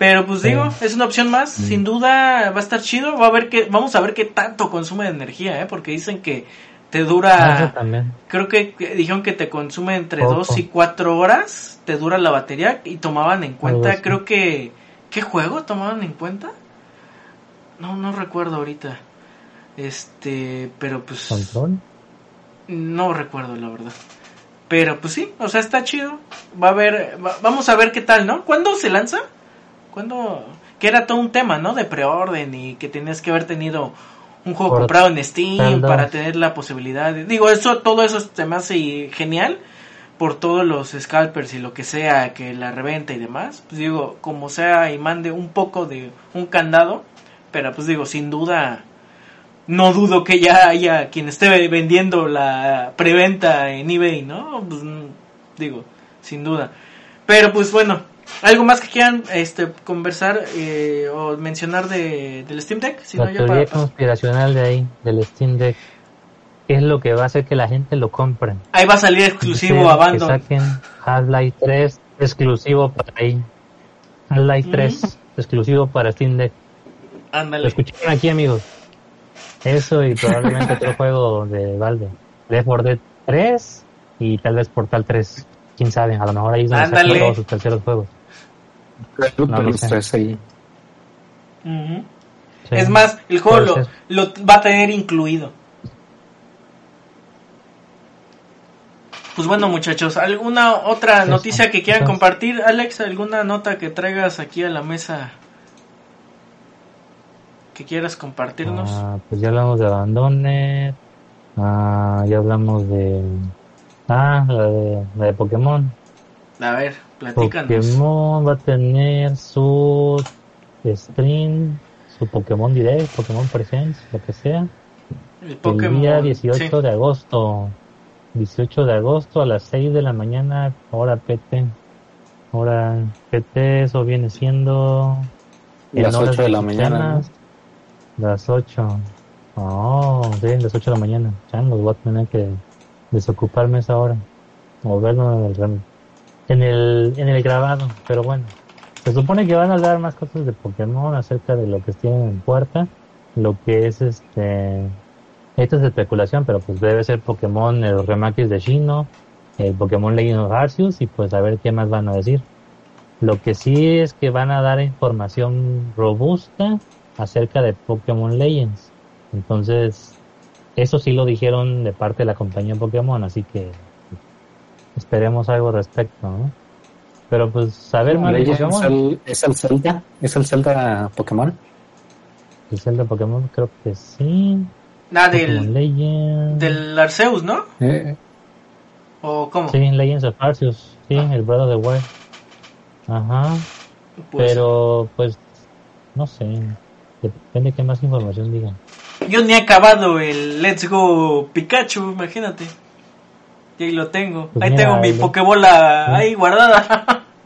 Pero pues digo, es una opción más. Mm. Sin duda va a estar chido. Va a ver que, vamos a ver qué tanto consume de energía, ¿eh? Porque dicen que te Ah, dura... también. Creo que dijeron que te consume entre Poco. 2 y 4 horas. Te dura la batería y tomaban en cuenta, creo que... ¿Qué juego tomaban en cuenta? No, no recuerdo ahorita. Este, pero pues... Control. No recuerdo la verdad. Pero pues sí, o sea, está chido. Va a ver, va- vamos a ver qué tal, ¿no? ¿Cuándo se lanza? ¿Cuándo? Que era todo un tema, ¿no? De preorden y que tenías que haber tenido un juego Por comprado en Steam para tener la posibilidad. de- digo, eso, todo eso se me hace genial por todos los scalpers y lo que sea, que la reventa y demás. Pues digo, como sea y mande un poco de un candado, pero pues digo, sin duda no dudo que ya haya quien esté vendiendo la preventa en eBay, ¿no? Pues, mm, digo, sin duda. Pero pues bueno, algo más que quieran este conversar eh, o mencionar de, del Steam Deck, si la no ya teoría para, conspiracional de ahí, del Steam Deck, ¿qué es lo que va a hacer que la gente lo compre? ahí va a salir exclusivo Dicen Abandon. Que saquen Half-Life 3 exclusivo para ahí. Half-Life Ujú. 3 exclusivo para Steam Deck. Lo Ándale. escucharon aquí, amigos. Eso y probablemente otro juego de Valve. Left 4 Dead 3 y tal vez Portal 3. Quién sabe, a lo mejor ahí es donde sacan Ándale. todos sus terceros juegos. No los sé. tres ahí. Sí. Es más, el juego lo, va a tener incluido. Pues bueno, muchachos, ¿alguna otra noticia que quieran compartir? Alex, ¿alguna nota que traigas aquí a la mesa que quieras compartirnos? Ah, pues ya hablamos de Abandoned. Ah, ya hablamos de. Ah, la de, la de Pokémon. A ver, platícanos. Pokémon va a tener su stream, su Pokémon Direct, Pokémon Presents, lo que sea. El El Pokémon. día 18 sí. de agosto. 18 de agosto a las 6 de la mañana, hora PT. Hora PT, eso viene siendo. en Las horas 8 de la mañana. Las 8. Oh, sí, las 8 de la mañana. Changos, voy a tener que desocuparme esa hora. O verlo en el, en el, en el grabado. Pero bueno, se supone que van a hablar más cosas de Pokémon acerca de lo que tienen en puerta. Lo que es este. Esto es especulación, pero pues debe ser Pokémon, el remakes de Shino, el Pokémon Legend of Arceus y pues a ver qué más van a decir. Lo que sí es que van a dar información robusta acerca de Pokémon Legends. Entonces, eso sí lo dijeron de parte de la compañía Pokémon, así que esperemos algo al respecto, ¿no? Pero pues saber más de Legends Pokémon. el- ¿Es el Zelda? ¿Es el Zelda Pokémon? El Zelda Pokémon creo que sí. Ah, Pokémon del, Legends. del Arceus, ¿no? Eh, ¿O cómo? Sí, Legends of Arceus, sí, el Breath of the Wild. Ajá, Pues, pero pues no sé, depende qué más información digan. Yo ni he acabado el Let's Go Pikachu, imagínate. Y ahí lo tengo. Pues ahí mira, tengo mi lo- Pokébola ¿Sí? ahí guardada.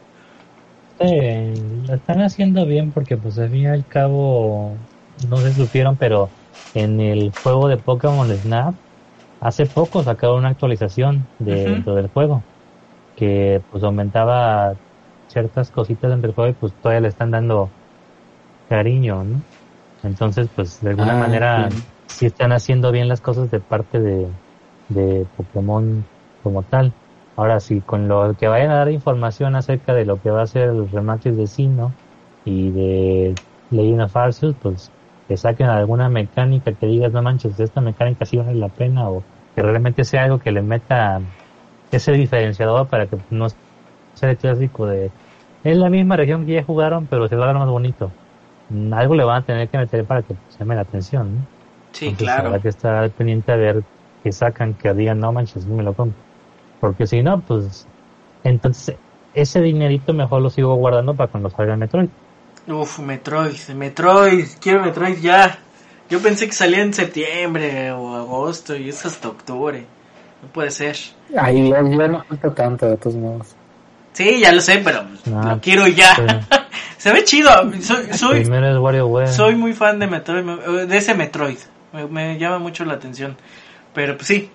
Eh, lo están haciendo bien porque pues al fin y al cabo, no si supieron, pero en el juego de Pokémon Snap, hace poco sacaron una actualización de, dentro del juego que pues aumentaba ciertas cositas dentro del juego y pues todavía le están dando cariño, ¿no? Entonces pues de alguna Ah, manera sí están haciendo bien las cosas de parte de, de Pokémon como tal. Ahora sí, con lo que vayan a dar información acerca de lo que va a ser el remates de Sino y de Legend of Arceus, pues que saquen alguna mecánica que digas, no manches, esta mecánica sí vale la pena o que realmente sea algo que le meta ese diferenciador para que no sea el clásico de es la misma región que ya jugaron, pero se va a ver más bonito. Algo le van a tener que meter para que pues, llame la atención, ¿no? Sí, Entonces, claro. Habrá que estar pendiente a ver que sacan, que digan, no manches, me lo compro. Porque si no, pues, entonces, ese dinerito mejor lo sigo guardando para cuando salga Metroid. Uf, Metroid, Metroid, quiero Metroid ya. Yo pensé que salía en septiembre o agosto y es hasta octubre. No puede ser. ahí ya, ya no falta tanto, de todos modos. Sí, ya lo sé, pero pues, lo quiero ya. sí. Se ve chido. Soy, soy, Primero es WarioWare. soy muy fan de Metroid, me- de ese Metroid. me, me llama mucho la atención. Pero pues sí.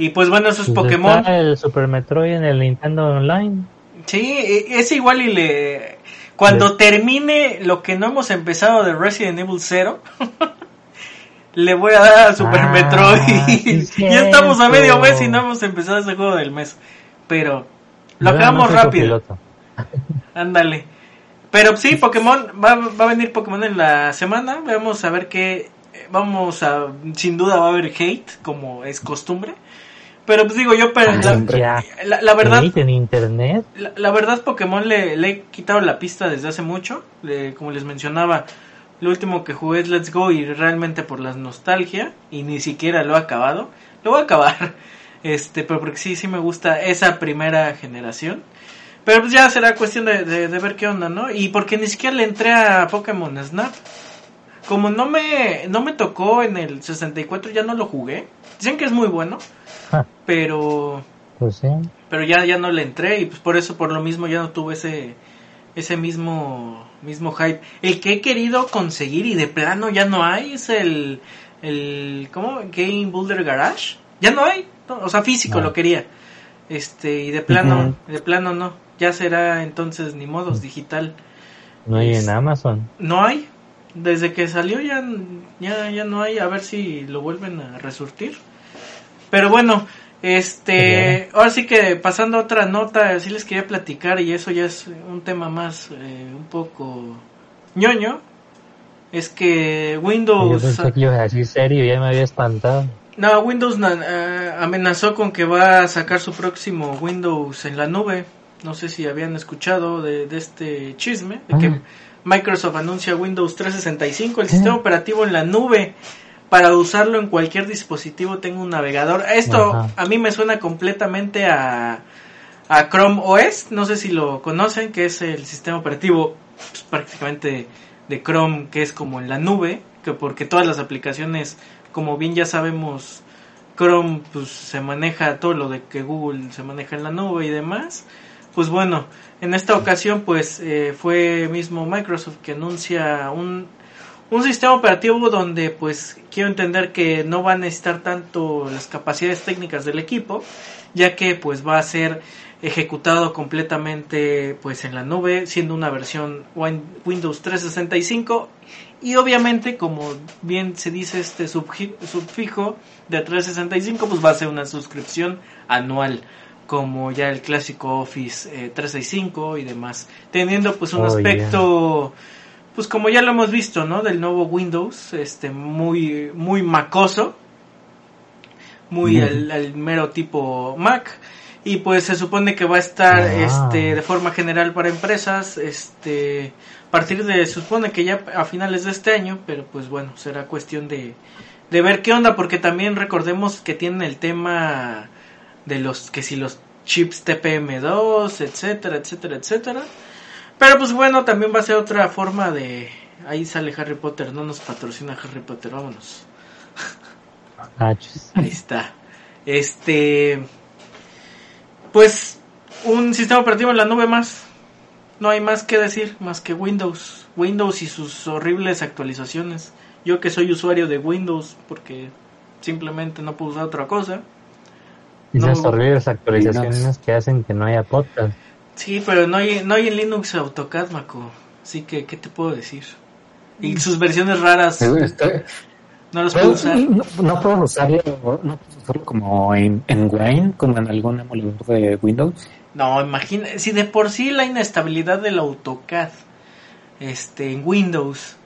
Y pues bueno, esos Pues Pokémon. está el Super Metroid en el Nintendo Online. Sí, e- es igual y le... Cuando termine lo que no hemos empezado de Resident Evil 0, le voy a dar a Super Ah, Metroid. sí, ya estamos a medio mes y no hemos empezado ese juego del mes. Pero lo Yo acabamos soy rápido. Ándale. Pero sí, Pokémon, va, va a venir Pokémon en la semana. Vamos a ver qué. Vamos a. Sin duda va a haber hate, como es costumbre. Pero pues digo, yo, pero la, ya. la- la verdad, en internet. la, la verdad, Pokémon le, le he quitado la pista desde hace mucho. Le- como les mencionaba, lo último que jugué es Let's Go y realmente por la nostalgia. Y ni siquiera lo he acabado. Lo voy a acabar. Este, pero porque sí, sí me gusta esa primera generación. Pero pues ya será cuestión de, de- de ver qué onda, ¿no? Y porque ni siquiera le entré a Pokémon Snap. Como no me, no me tocó en el 64, ya no lo jugué. Dicen que es muy bueno. Pero Pues sí. pero ya ya no le entré y pues por eso por lo mismo ya no tuve ese ese mismo mismo hype. El que he querido conseguir y de plano ya no hay es el el cómo Game Builder Garage. Ya no hay no, o sea físico No. lo quería. Este y de plano de plano no. Ya será entonces ni modos digital. No hay Es- en Amazon. no hay. Desde que salió ya ya ya no hay. A ver si lo vuelven a resurtir pero bueno este ahora sí que pasando a otra nota sí les quería platicar y eso ya es un tema más eh, un poco ñoño es que Yo Windows pensé que ibas a decir serio, ya me había espantado. no, Windows eh, amenazó con que va a sacar su próximo Windows en la nube. No sé si habían escuchado de, de este chisme, de que Ajá. Microsoft anuncia Windows 365, el sistema operativo en la nube, para usarlo en cualquier dispositivo tenga un navegador. Esto Ajá. a mí me suena completamente a, a Chrome OS, no sé si lo conocen, que es el sistema operativo pues, prácticamente de Chrome, que es como en la nube, que porque todas las aplicaciones, como bien ya sabemos, Chrome pues se maneja todo lo de que Google se maneja en la nube y demás. Pues bueno, en esta ocasión pues eh, fue mismo Microsoft que anuncia un, un sistema operativo donde pues quiero entender que no va a necesitar tanto las capacidades técnicas del equipo, ya que pues va a ser ejecutado completamente pues en la nube, siendo una versión Win- Windows 365 y obviamente como bien se dice este subfijo de 365 pues va a ser una suscripción anual como ya el clásico Office eh, 365 y demás, teniendo pues un Oh, aspecto pues como ya lo hemos visto, ¿no? Del nuevo Windows, este muy muy macoso, muy al mero tipo Mac y pues se supone que va a estar Ah. este de forma general para empresas, este a partir de se supone que ya a finales de este año, pero pues bueno, será cuestión de de ver qué onda porque también recordemos que tienen el tema de los que si los chips TPM2, etcétera, etcétera, etcétera. Pero pues bueno, también va a ser otra forma de ahí sale Harry Potter, no nos patrocina Harry Potter, vámonos. Ah. Ahí está. Este pues un sistema operativo en la nube más. No hay más que decir más que Windows, Windows y sus horribles actualizaciones. Yo que soy usuario de Windows porque simplemente no puedo usar otra cosa. Esas No. horribles actualizaciones que hacen que no haya podcast. Sí, pero no hay, no hay en Linux AutoCAD, Maco. Así que, ¿qué te puedo decir? Y sus versiones raras Estoy- no las puedo usar. No, no puedo usarlo, no puedo usarlo como en, en Wine, como en algún emulador de Windows. No, imagina, si de por sí la inestabilidad del AutoCAD este, en Windows,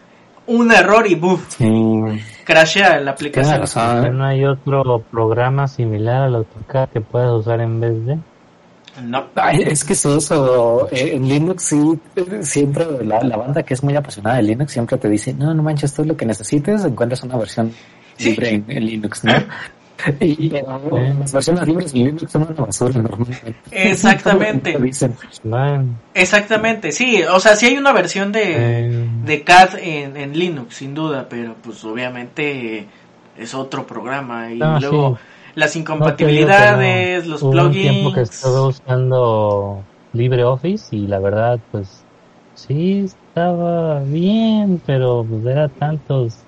un error y ¡buf! Sí, crashea la aplicación. Pero no hay otro programa similar al AutoCAD que puedas usar en vez de. No, es que es eso, eh, en Linux sí, eh, siempre la, la banda que es muy apasionada de Linux siempre te dice, no, no manches, todo lo que necesites, encuentras una versión Sí. libre en, en Linux, ¿no? Y pero, las versiones libres en Linux son una basura normalmente. Exactamente. Dicen, exactamente, sí, o sea, sí hay una versión de, eh, de CAD en, en Linux, sin duda, pero pues obviamente es otro programa y No, luego sí. Las incompatibilidades, no. los Hubo un tiempo que plugins. estuve usando LibreOffice y la verdad, pues sí estaba bien, pero pues era tantos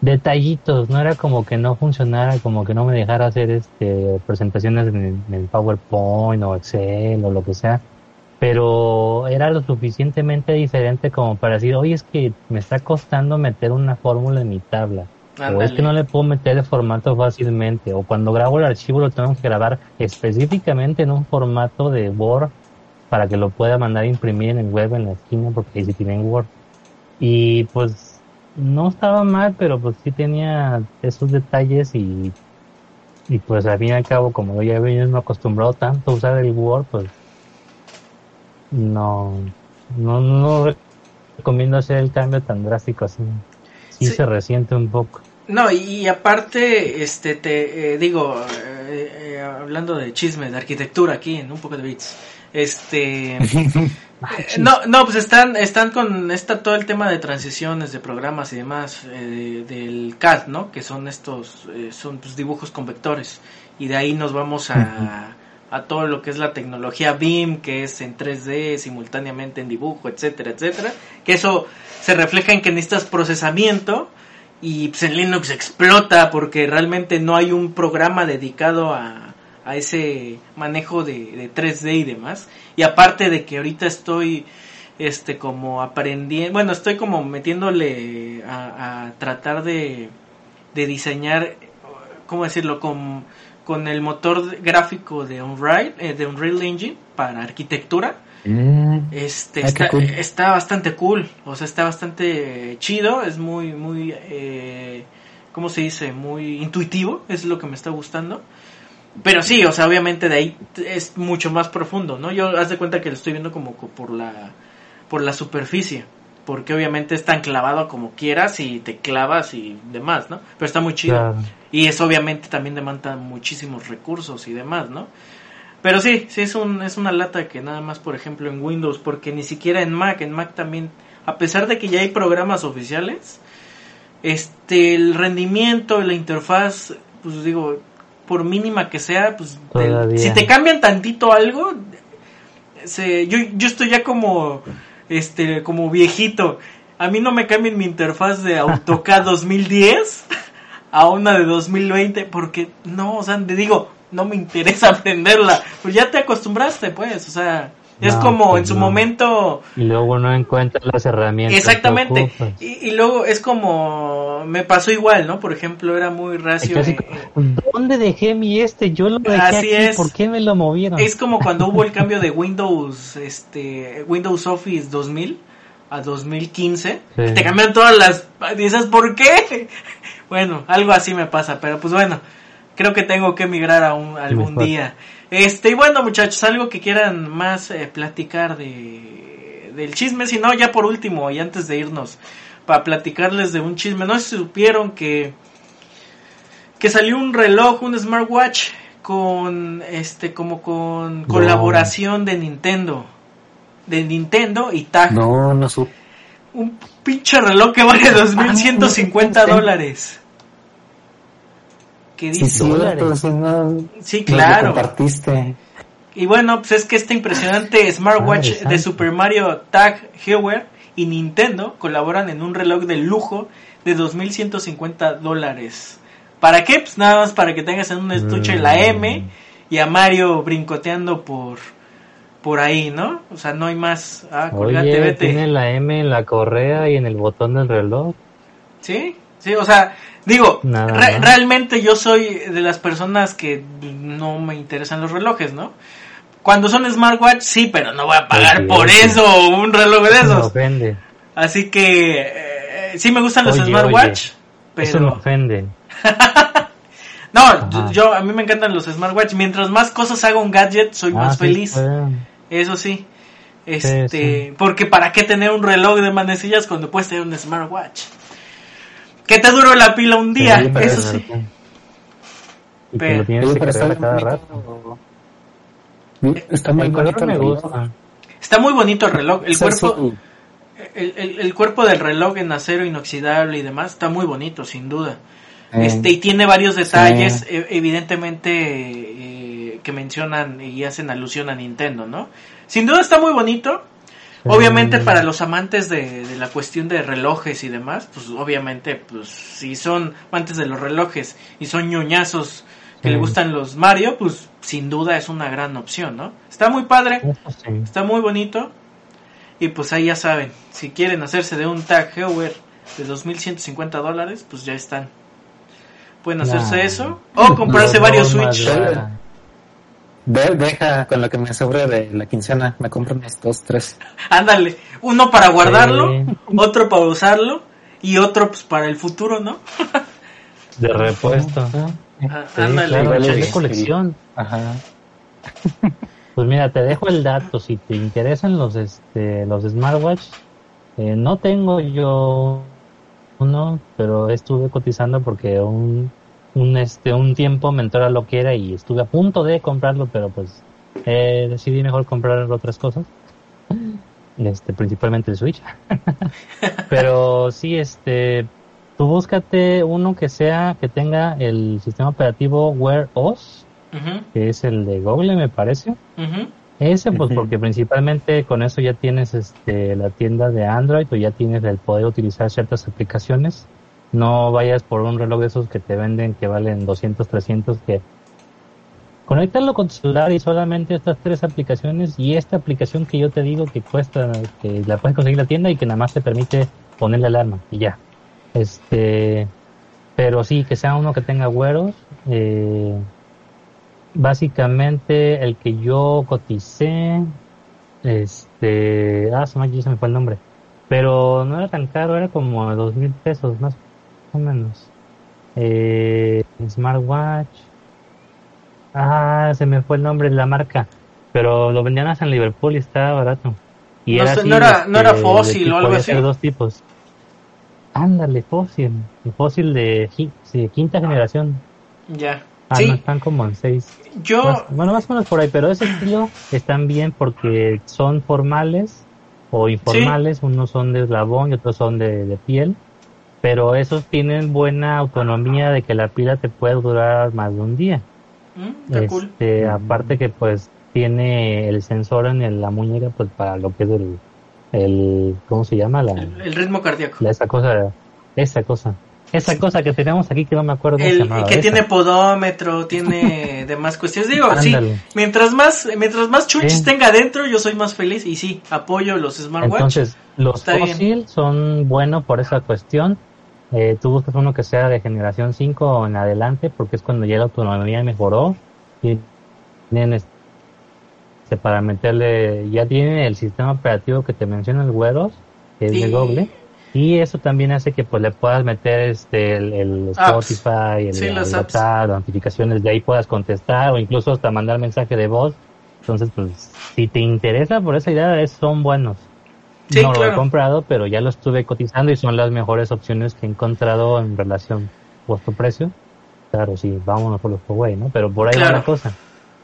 detallitos, no era como que no funcionara, como que no me dejara hacer este presentaciones en el, en PowerPoint o Excel o lo que sea, pero era lo suficientemente diferente como para decir, oye, es que me está costando meter una fórmula en mi tabla. O es que no le puedo meter el formato fácilmente. O cuando grabo el archivo lo tengo que grabar específicamente en un formato de Word para que lo pueda mandar a imprimir en el web en la esquina porque ahí sí tienen Word. Y pues no estaba mal, pero pues sí tenía esos detalles y, y pues al fin y al cabo como yo ya venía no acostumbrado tanto a usar el Word, pues no, no, no recomiendo hacer el cambio tan drástico así. Sí, Sí. se resiente un poco. No, y, aparte, este, te eh, digo, eh, eh, hablando de chisme, de arquitectura aquí en un poco de bits, este, no, no, pues están, están con está todo el tema de transiciones de programas y demás eh, del CAD, ¿no? Que son estos, son pues, dibujos con vectores y de ahí nos vamos a, a todo lo que es la tecnología BIM, que es en 3D simultáneamente en dibujo, etcétera, etcétera. Que eso se refleja en que necesitas procesamiento y pues en Linux explota porque realmente no hay un programa dedicado a, a ese manejo de, de 3D y demás. Y aparte de que ahorita estoy este como aprendiendo, bueno, estoy como metiéndole a, a tratar de, de diseñar, ¿cómo decirlo? Con, con el motor gráfico de Unreal, eh, de Unreal Engine para arquitectura. Mm, Este Ah, está, cool. está bastante cool, o sea, está bastante chido, es muy, muy, eh, ¿cómo se dice? Muy intuitivo, es lo que me está gustando. Pero sí, o sea, obviamente de ahí es mucho más profundo, ¿no? Yo haz de cuenta que lo estoy viendo como co- por la, por la superficie, porque obviamente es tan clavado como quieras y te clavas y demás, ¿no? Pero está muy chido. Claro. Y eso obviamente también demanda muchísimos recursos y demás, ¿no? Pero sí, sí es, un, es una lata que nada más, por ejemplo, en Windows, porque ni siquiera en Mac, en Mac también, a pesar de que ya hay programas oficiales, este, el rendimiento, la interfaz, pues digo, por mínima que sea, pues te- si te cambian tantito algo, se, yo, yo estoy ya como, este, como viejito. A mí no me cambien mi interfaz de AutoCAD 2010 a una de 2020 porque no, o sea, te digo, no me interesa aprenderla. Pues ya te acostumbraste, pues, o sea, es No, como pues en su no. momento Y luego no encuentra las herramientas. Exactamente. Y, y luego es como me pasó igual, ¿no? Por ejemplo, era muy racio. Eh, ¿Dónde dejé mi este? Yo lo dejé Así aquí. es. ¿Por qué me lo movieron? Es como cuando hubo el cambio de Windows, este, Windows Office 2000 a 2015. Sí. Te cambian todas las. Dices, ¿por qué? Bueno, algo así me pasa, pero pues bueno, creo que tengo que emigrar a un, algún Mejor. día. Este, y bueno, muchachos, algo que quieran más eh, platicar de del chisme, si no, ya por último, y antes de irnos, para platicarles de un chisme, no sé si supieron que que salió un reloj, un smartwatch con este como con colaboración de Nintendo. De Nintendo y Tag. no, no supe. Un pinche reloj que vale 2.150 dólares. ¿Qué Sí, dice? sí, dólares. no, Sí, no claro. compartiste. Y bueno, pues es que este impresionante smartwatch Madre de. Super Mario Tag Heuer y Nintendo colaboran en un reloj de lujo de 2.150 dólares. ¿Para qué? Pues nada más para que tengas en un estuche la M y a Mario brincoteando por por ahí, ¿no? O sea, no hay más. Ah, colgate, Oye, vete. tiene la M en la correa y en el botón del reloj. Sí, sí, o sea, digo, Nada re- realmente yo soy de las personas que no me interesan los relojes, ¿no? Cuando son smartwatch, sí, pero no voy a pagar por oye. eso un reloj de Eso me esos. ofende. Así que eh, sí me gustan los Oye, smartwatch, Eso me pero ofende. no, Ajá. yo a mí me encantan los smartwatch. Mientras más cosas haga un gadget, soy Ah, más sí, feliz. Eso sí. Este, sí. porque para qué tener un reloj de manecillas cuando puedes tener un smartwatch. Que te duró la pila un día, Sí, pero eso es sí. Y que Pero- lo tienes que cargar muy cada rato. bonito. Está muy El bonito el reloj. Está muy bonito el reloj, el cuerpo, el, el- el cuerpo del reloj en acero inoxidable y demás está muy bonito, sin duda. eh, Este, y tiene varios detalles, Sí. e- evidentemente, eh, que mencionan y hacen alusión a Nintendo, ¿no? Sin duda está muy bonito. Obviamente Mm. para los amantes de, de la cuestión de relojes y demás, pues obviamente, pues si son amantes de los relojes y son ñoñazos que le gustan los Mario, pues sin duda es una gran opción, ¿no? Está muy padre, sí. está muy bonito y pues ahí ya saben, si quieren hacerse de un Tag Heuer de 2.150 dólares, pues ya están. Pueden hacerse Nah. eso o comprarse varios Switch. De- deja con lo que me sobre de la quincena, me compro unos dos, tres. Ándale, uno para guardarlo, otro para usarlo y otro pues para el futuro, ¿no? De repuesto. Ah, Sí, ándale, claro, vale, es de colección. Ajá. Pues mira, te dejo el dato. Si te interesan los este los smartwatch, eh, no tengo yo uno, pero estuve cotizando porque un un este un tiempo me entró a lo que era y estuve a punto de comprarlo, pero pues eh, decidí mejor comprar otras cosas. Este, principalmente el Switch. pero sí, este, tú búscate uno que sea que tenga el sistema operativo Wear OS que es el de Google, me parece. Ese, pues, porque principalmente con eso ya tienes este, la tienda de Android o ya tienes el poder utilizar ciertas aplicaciones. No vayas por un reloj de esos que te venden que valen 200, 300, que conectarlo con tu celular y solamente estas tres aplicaciones y esta aplicación que yo te digo que cuesta, que la puedes conseguir en la tienda y que nada más te permite ponerle alarma y ya. Este, pero sí, que sea uno que tenga güeros, eh, básicamente el que yo coticé, este, ah, se me fue el nombre, pero no era tan caro, era como dos mil pesos más o menos. Eh, smartwatch, ah, se me fue el nombre de la marca, pero lo vendían hasta en Liverpool y estaba barato. Y No era sé, así, no era- no era este, fósil o algo así. dos tipos. Ándale, fósil, el fósil de, de quinta generación. Ya. Ah, sí, no, están como en seis. yo, Más- bueno, más o menos por ahí, pero ese estilo están bien porque son formales o informales, unos son de eslabón y otros son de, de piel, pero esos tienen buena autonomía de que la pila te puede durar más de un día. mm, está cool. Este, aparte que pues tiene el sensor en el- la muñeca pues para lo que es el, el ¿cómo se llama? La, El, el ritmo cardíaco. la- esa cosa, esa cosa, esa cosa que tenemos aquí que no me acuerdo El, llamaba. que esa. tiene podómetro, tiene demás cuestiones. Digo, sí, mientras más, mientras más chunches Sí. tenga adentro, yo soy más feliz. Y sí, apoyo los smartwatch. Entonces, los fósil son buenos por esa cuestión. Eh, tú buscas uno que sea de generación 5 o en adelante, porque es cuando ya la autonomía mejoró. Y tienen este, para meterle, ya tiene el sistema operativo que te menciona el Weros, que es de Google. Y eso también hace que pues le puedas meter este el. Spotify, el, Sí, el. WhatsApp, las notificaciones de ahí puedas contestar o incluso hasta mandar mensaje de voz. Entonces, pues, si te interesa por esa idea, es- son buenos. Sí, no lo he comprado, pero ya lo estuve cotizando y son las mejores opciones que he encontrado en relación costo-precio. Claro, sí, vámonos por los Huawei, ¿no? Pero por ahí va Claro. la cosa.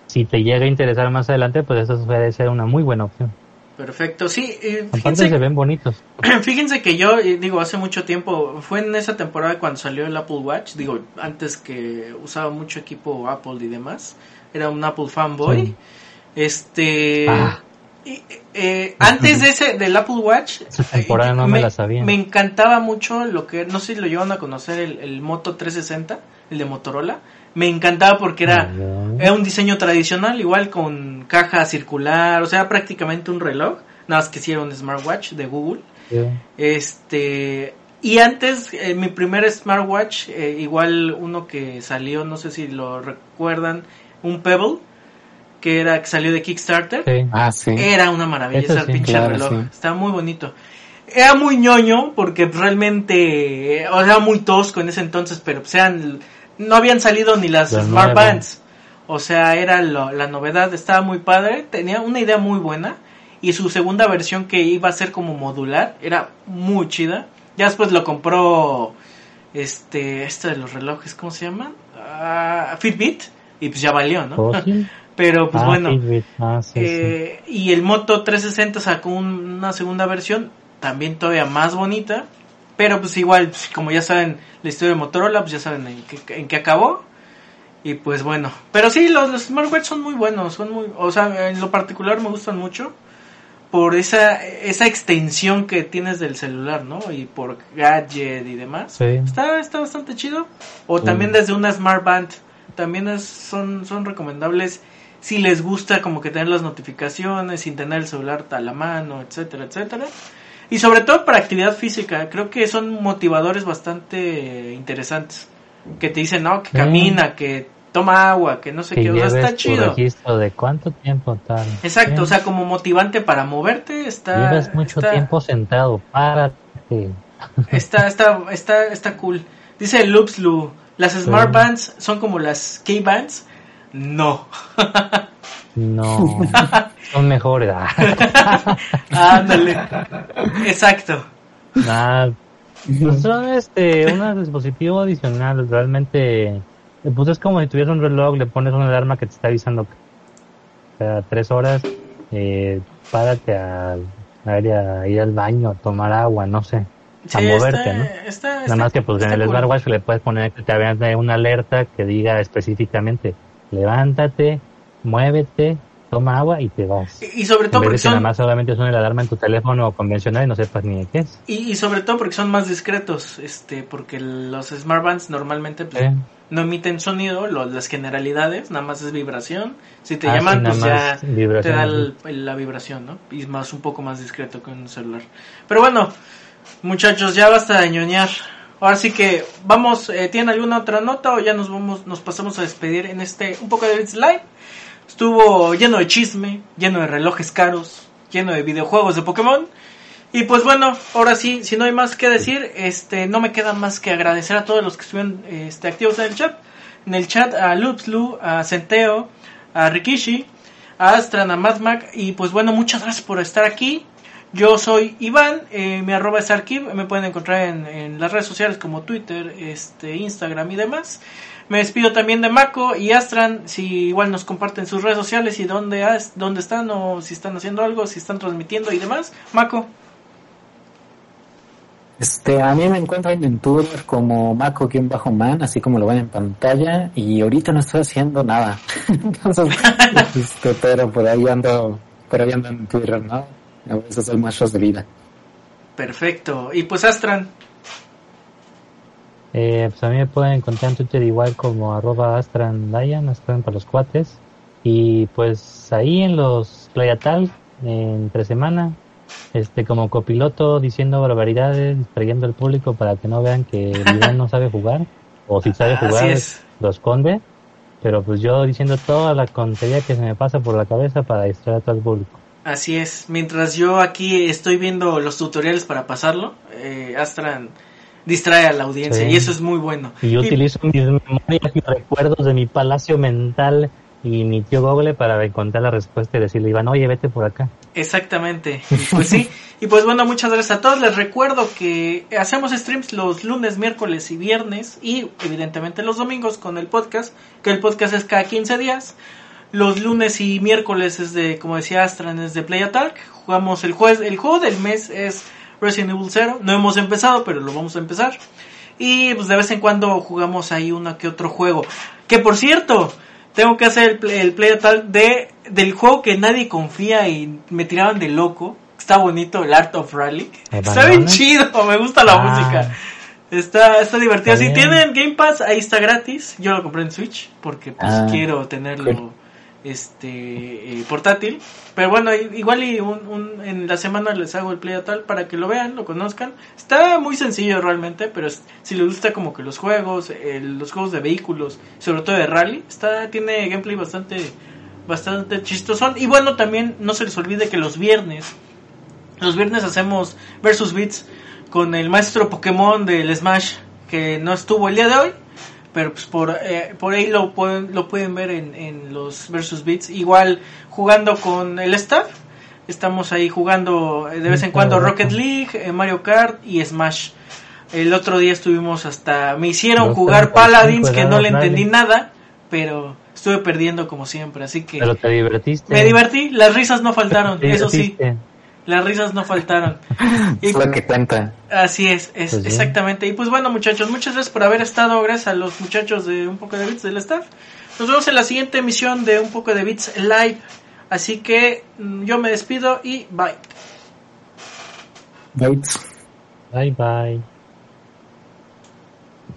Si te llega a interesar más adelante, pues eso puede ser una muy buena opción. Perfecto, sí. eh, fíjense, se ven bonitos. fíjense que yo, eh, digo, hace mucho tiempo, fue en esa temporada cuando salió el Apple Watch, digo, antes que usaba mucho equipo Apple y demás, era un Apple fanboy. Sí. Este... Ah. Y, eh, antes de ese, del Apple Watch, Esa temporada no me la sabía. me encantaba mucho lo que, no sé si lo llevan a conocer, el, el Moto 360, el de Motorola. Me encantaba porque era, era un diseño tradicional, igual con caja circular, o sea, prácticamente un reloj, nada más que si era un smartwatch de Google. Sí. Este, y antes, eh, mi primer smartwatch, eh, igual uno que salió, no sé si lo recuerdan, un Pebble, que era que salió de Kickstarter. Sí. Ah, sí. Era una maravilla Eso ese sí, pinche claro, reloj. sí. Estaba muy bonito. Era muy ñoño porque realmente, eh, o sea, muy tosco en ese entonces, pero pues eran, no habían salido ni las Smart. Bands. O sea, era lo- la novedad, estaba muy padre, tenía una idea muy buena y su segunda versión que iba a ser como modular era muy chida. Ya después lo compró este, este de los relojes, ¿cómo se llama? Ah, Fitbit y pues ya valió, ¿no? ¿Fósil? Pero pues Ah, bueno. Ah, sí, sí. Eh, Y el Moto 360 sacó un- una segunda versión, también todavía más bonita, pero pues igual, pues, como ya saben la historia de Motorola, pues ya saben en qué, en qué acabó. Y pues bueno, pero sí, los, los smartwatch son muy buenos, son muy, o sea, en lo particular me gustan mucho, por esa, esa extensión que tienes del celular, ¿no? Y por gadget y demás. Sí. Está, está bastante chido. O también desde una Smart Band. También es, son, son recomendables si les gusta como que tener las notificaciones sin tener el celular a la mano, etcétera, etcétera. Y sobre todo para actividad física, creo que son motivadores bastante interesantes. Que te dicen, no, que camina, que toma agua, que no sé Que qué, o sea, está tu chido. registro de cuánto tiempo tal. Exacto, o sea, como motivante para moverte, está... Llevas mucho está- tiempo sentado, párate. Está, está, está, está cool. Dice Loopslu, las Smart Bands son como las K-Bands. No. No, son mejores. Ah, Ándale. Exacto. Pues son este, un dispositivo adicional. Realmente, pues es como si tuvieras un reloj, le pones una alarma que te está avisando cada tres horas. Eh, párate a, a ir, a ir al baño, a tomar agua, no sé. A moverte, ¿no? Nada más que pues en el cool. smartwatch le puedes poner que te una alerta que diga específicamente levántate, muévete, toma agua y te vas. Y y sobre todo porque que son nada más solamente suene la alarma en tu teléfono convencional y no sepas ni de qué es. y, y sobre todo porque son más discretos, este, porque los smart bands normalmente pues, ¿eh? no emiten sonido, lo- las generalidades, nada más es vibración. Si te Ah, llaman, sí, pues ya te da sí. el- el- la vibración, ¿no? Y es más un poco más discreto que un celular. Pero bueno, muchachos, ya basta de ñoñar. Ahora sí que vamos, eh, ¿tienen alguna otra nota o ya nos vamos, nos pasamos a despedir en este un poco de Bits Live? Estuvo lleno de chisme, lleno de relojes caros, lleno de videojuegos de Pokémon. Y pues bueno, ahora sí, si no hay más que decir, este, no me queda más que agradecer a todos los que estuvieron este, activos en el chat. En el chat a Lupslu, a Centeo, a Rikishi, a Astran, a Madmac. Y pues bueno, muchas gracias por estar aquí. Yo soy Iván, eh, mi arroba es Arkiv, me pueden encontrar en, en las redes sociales como Twitter, este, Instagram y demás. Me despido también de Mako y Astran, si igual nos comparten sus redes sociales y dónde, dónde están o si están haciendo algo, si están transmitiendo y demás. Mako. Este, a mí me encuentran en Twitter como Mako-Man, así como lo ven en pantalla, y ahorita no estoy haciendo nada. Entonces, este, pero por ahí ando, por ahí ando en Twitter, ¿no? A veces soy machos de vida. Perfecto. Y pues Astran. Eh, pues a mí me pueden encontrar en Twitter igual como arroba astrandayan, astran para los cuates. Y pues ahí en los Playatal, entre semana, este como copiloto diciendo barbaridades, distrayendo al público para que no vean que no sabe jugar. O si sabe jugar, es. lo esconde. Pero pues yo diciendo toda la tontería que se me pasa por la cabeza para distraer a todo el público. Así es. Mientras yo aquí estoy viendo los tutoriales para pasarlo, eh, Astran distrae a la audiencia Sí. y eso es muy bueno. Y yo Y- utilizo mis memorias y recuerdos de mi palacio mental y mi tío Google para encontrar la respuesta y decirle, Iván, oye, vete por acá. Exactamente. Pues sí. Y pues bueno, muchas gracias a todos. Les recuerdo que hacemos streams los lunes, miércoles y viernes y evidentemente los domingos con el podcast, que el podcast es cada 15 días. Los lunes y miércoles es de, como decía Astran, es de Play Attack. Jugamos el jueves, el juego del mes es Resident Evil 0. No hemos empezado, pero lo vamos a empezar. Y pues de vez en cuando jugamos ahí uno que otro juego. Que por cierto, tengo que hacer el play, el play tal de del juego que nadie confía y me tiraban de loco. Está bonito el Art of Rally. Está bien chido, me gusta la Ah. música. Está, está divertido. Está si tienen Game Pass, ahí está gratis. Yo lo compré en Switch porque pues Ah, quiero tenerlo este eh, portátil. Pero bueno, igual y un, un- en la semana les hago el play a tal para que lo vean, lo conozcan. Está muy sencillo realmente, pero si les gusta como que los juegos, los juegos de vehículos, sobre todo de rally, está tiene gameplay bastante bastante chistosón. Y bueno, también no se les olvide que los viernes los viernes hacemos versus beats con el maestro Pokémon del Smash que no estuvo el día de hoy, pero pues por, eh, por ahí lo pueden, lo pueden ver en, en los versus beats. Igual jugando con el staff, estamos ahí jugando eh, de vez en cuando Rocket League, eh, Mario Kart y Smash. El otro día estuvimos hasta... Me hicieron jugar 35 Paladins que no le entendí nada, pero estuve perdiendo como siempre, así que... Pero te divertiste. Me divertí, las risas no faltaron, eso sí. Las risas no faltaron. Y Es lo que cuenta. Así es, es Pues exactamente. Y pues bueno, muchachos, muchas gracias por haber estado. Gracias a los muchachos de Un poco de Bits del staff. Nos vemos en la siguiente emisión de Un poco de Bits Live. Así que mm, yo me despido y bye. Bye. Bye bye.